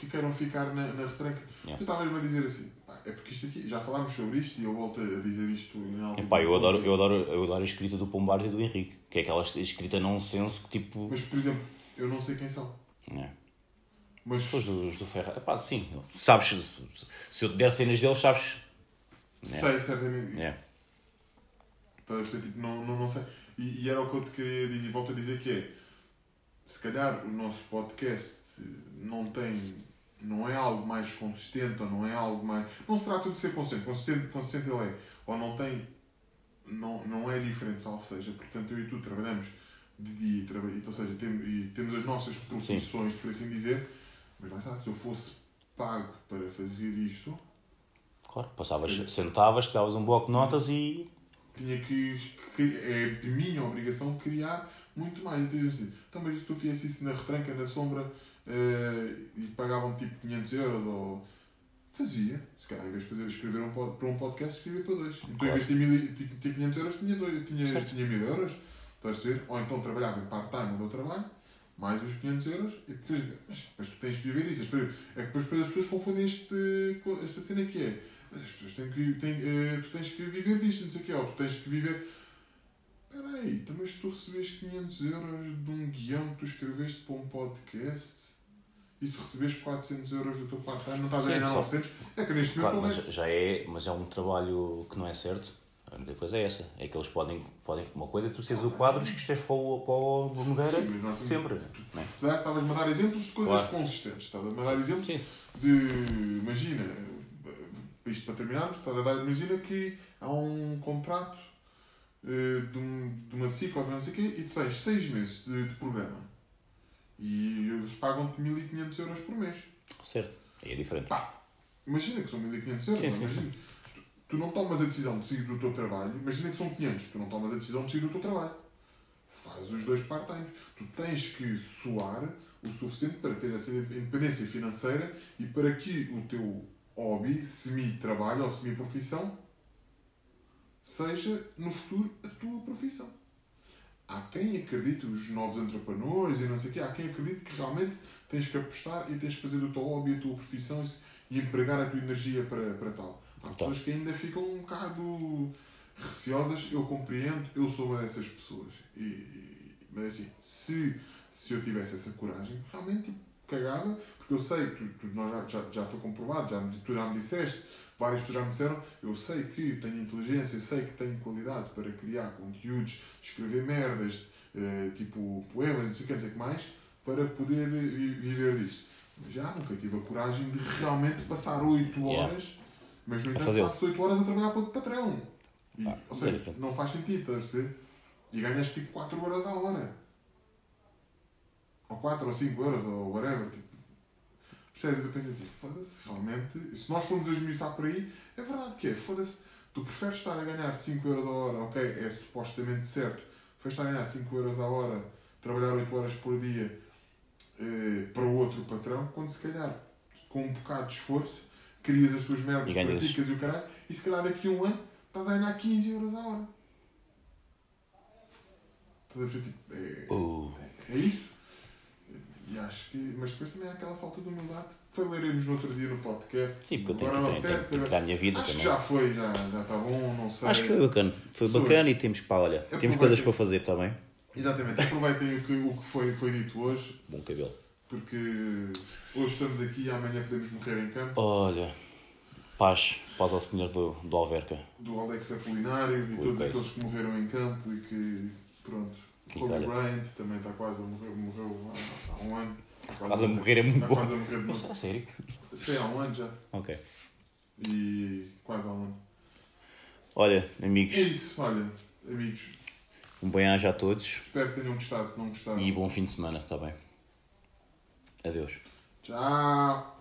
que queiram ficar na, na retranca. Yeah. Tu estavas-me a dizer assim, é porque isto aqui, já falámos sobre isto e eu volto a dizer isto em algo. Epá, eu adoro, eu, adoro, eu adoro a escrita do Pombares e do Henrique, que é aquela escrita nonsense que tipo. Mas, por exemplo, eu não sei quem são. É. Mas Os dos do Ferrari. Epá, sim. Sabes, se, se eu te der cenas deles, sabes. sei certamente. É. Estás a? Tipo, não, não, não sei. E, e era o que eu te queria dizer, e volto a dizer que é, se calhar o nosso podcast não tem, não é algo mais consistente, ou não é algo mais... Não se trata de ser consistente, consistente, consistente ele é, ou não tem, não, não é diferente, salvo seja, portanto eu e tu trabalhamos de dia, e traba- e, ou seja, tem, e temos as nossas profissões, por assim dizer, mas lá está, se eu fosse pago para fazer isto, Claro, passavas, sentavas, te davas um bloco de notas e. tinha que, é de minha obrigação criar muito mais. Então, assim, então mas se tu fizesse isso na retranca, na sombra, eh, e pagavam tipo 500 euros, ou fazia, se calhar em vez de fazer, escrever um, para um podcast, escrevia para dois. Então em vez de ter, mil, e- de ter 500 euros, tinha, dois, tinha, Certo. tinha 1000 euros, estás a ver? Ou então trabalhava em part-time onde eu trabalho, mais os 500 euros, e depois, mas, mas tu tens que viver isso. É que depois, depois as pessoas confundem este, esta cena que é, mas as pessoas têm que, têm, eh, tu tens que viver disto, não sei o que, ou tu tens que viver... Espera aí, então, mas tu recebeste 500 euros de um guião que tu escreveste para um podcast e se recebeste 400 euros do teu part-time não estás a ganhar só- 900? É que neste momento Claro, mas é. já é, mas é um trabalho que não é certo. A única coisa é essa. É que eles podem. podem uma coisa é tu seres o quadro que escreves para o, para o Nogueira Sim, sempre. É? Tu Estavas-me a dar exemplos de coisas Claro. consistentes. Estavas-me a dar exemplos Sim. de. Imagina, isto para terminarmos, estás a dar, imagina que há um contrato eh, de, um, de uma SIC ou de não sei o quê e tu tens 6 meses de, de programa e eles pagam-te 1500 euros por mês. Certo. É diferente. Pá, imagina que são 1500 euros, Sim, não sim, imagina. Tu, tu não tomas a decisão de sair do teu trabalho, imagina que são 500, tu não tomas a decisão de sair do teu trabalho. Faz os dois part-times. Tu tens que suar o suficiente para ter essa independência financeira e para que o teu hobby, semi-trabalho ou semi-profissão, seja no futuro a tua profissão. Há quem acredite, os novos entrepreneurs e não sei o quê, há quem acredite que realmente tens que apostar e tens que fazer do teu hobby a tua profissão e empregar a tua energia para, para tal. Há Então. pessoas que ainda ficam um bocado receosas, eu compreendo, eu sou uma dessas pessoas. E, e- mas assim, se, se eu tivesse essa coragem, realmente tipo, cagava, porque eu sei tu, tu- nós já, já, já foi comprovado, já, tu já me disseste, várias pessoas já me disseram, eu sei que tenho inteligência, sei que tenho qualidade para criar conteúdos, escrever merdas, eh, tipo poemas, não sei o que, não sei o que mais, para poder vi- viver disto. Mas já nunca tive a coragem de realmente passar 8 Yeah. horas, mas no entanto passo 8 horas a trabalhar para o patrão. E, Ah, ou é seja, diferente. não faz sentido, estás a perceber? E ganhas tipo 4 horas à hora. Ou 4 ou 5 euros, ou whatever. Tipo. Percebes? Eu penso assim, foda-se, realmente, se nós formos a esmiuçar por aí, é verdade que é, foda-se. Tu preferes estar a ganhar 5 euros a hora, ok, é supostamente certo. Preferes estar a ganhar 5 euros a hora, trabalhar 8 horas por dia eh, para o outro patrão, quando se calhar, com um bocado de esforço, crias as tuas merdas, E ganhas- praticas e o caralho, e se calhar daqui a um ano estás a ganhar 15 euros a hora. Estás a perceber? Tipo, é, Uh, é isso. E acho que. Mas depois também há aquela falta de humildade que falaremos no outro dia no podcast. sim, porque eu tenho, Agora que- tenho, que a minha vida Acho que também. já foi, já já está bom, não sei. Acho que foi bacana. Foi Pessoas. bacana e temos para, olha, temos Aproveitem. coisas para fazer também. Exatamente, aproveitem o que, o que foi, foi dito hoje, Bom cabelo. Porque hoje estamos aqui e amanhã podemos morrer em campo. Olha, paz, paz ao senhor do, do Alverca. Do Alex Apolinário e todos aqueles que morreram em campo e que, pronto. Kobe. Bryant também está quase a morrer, morreu há, há um ano. Está Quase a morrer é muito Está bom. quase a morrer novo. será sério? Foi há um ano já. Ok. E quase há um ano. Olha, amigos, É isso, olha, amigos. um bem-aja a todos Espero que tenham gostado. Se não gostaram, e bom fim de semana, está bem? Adiós. Chao.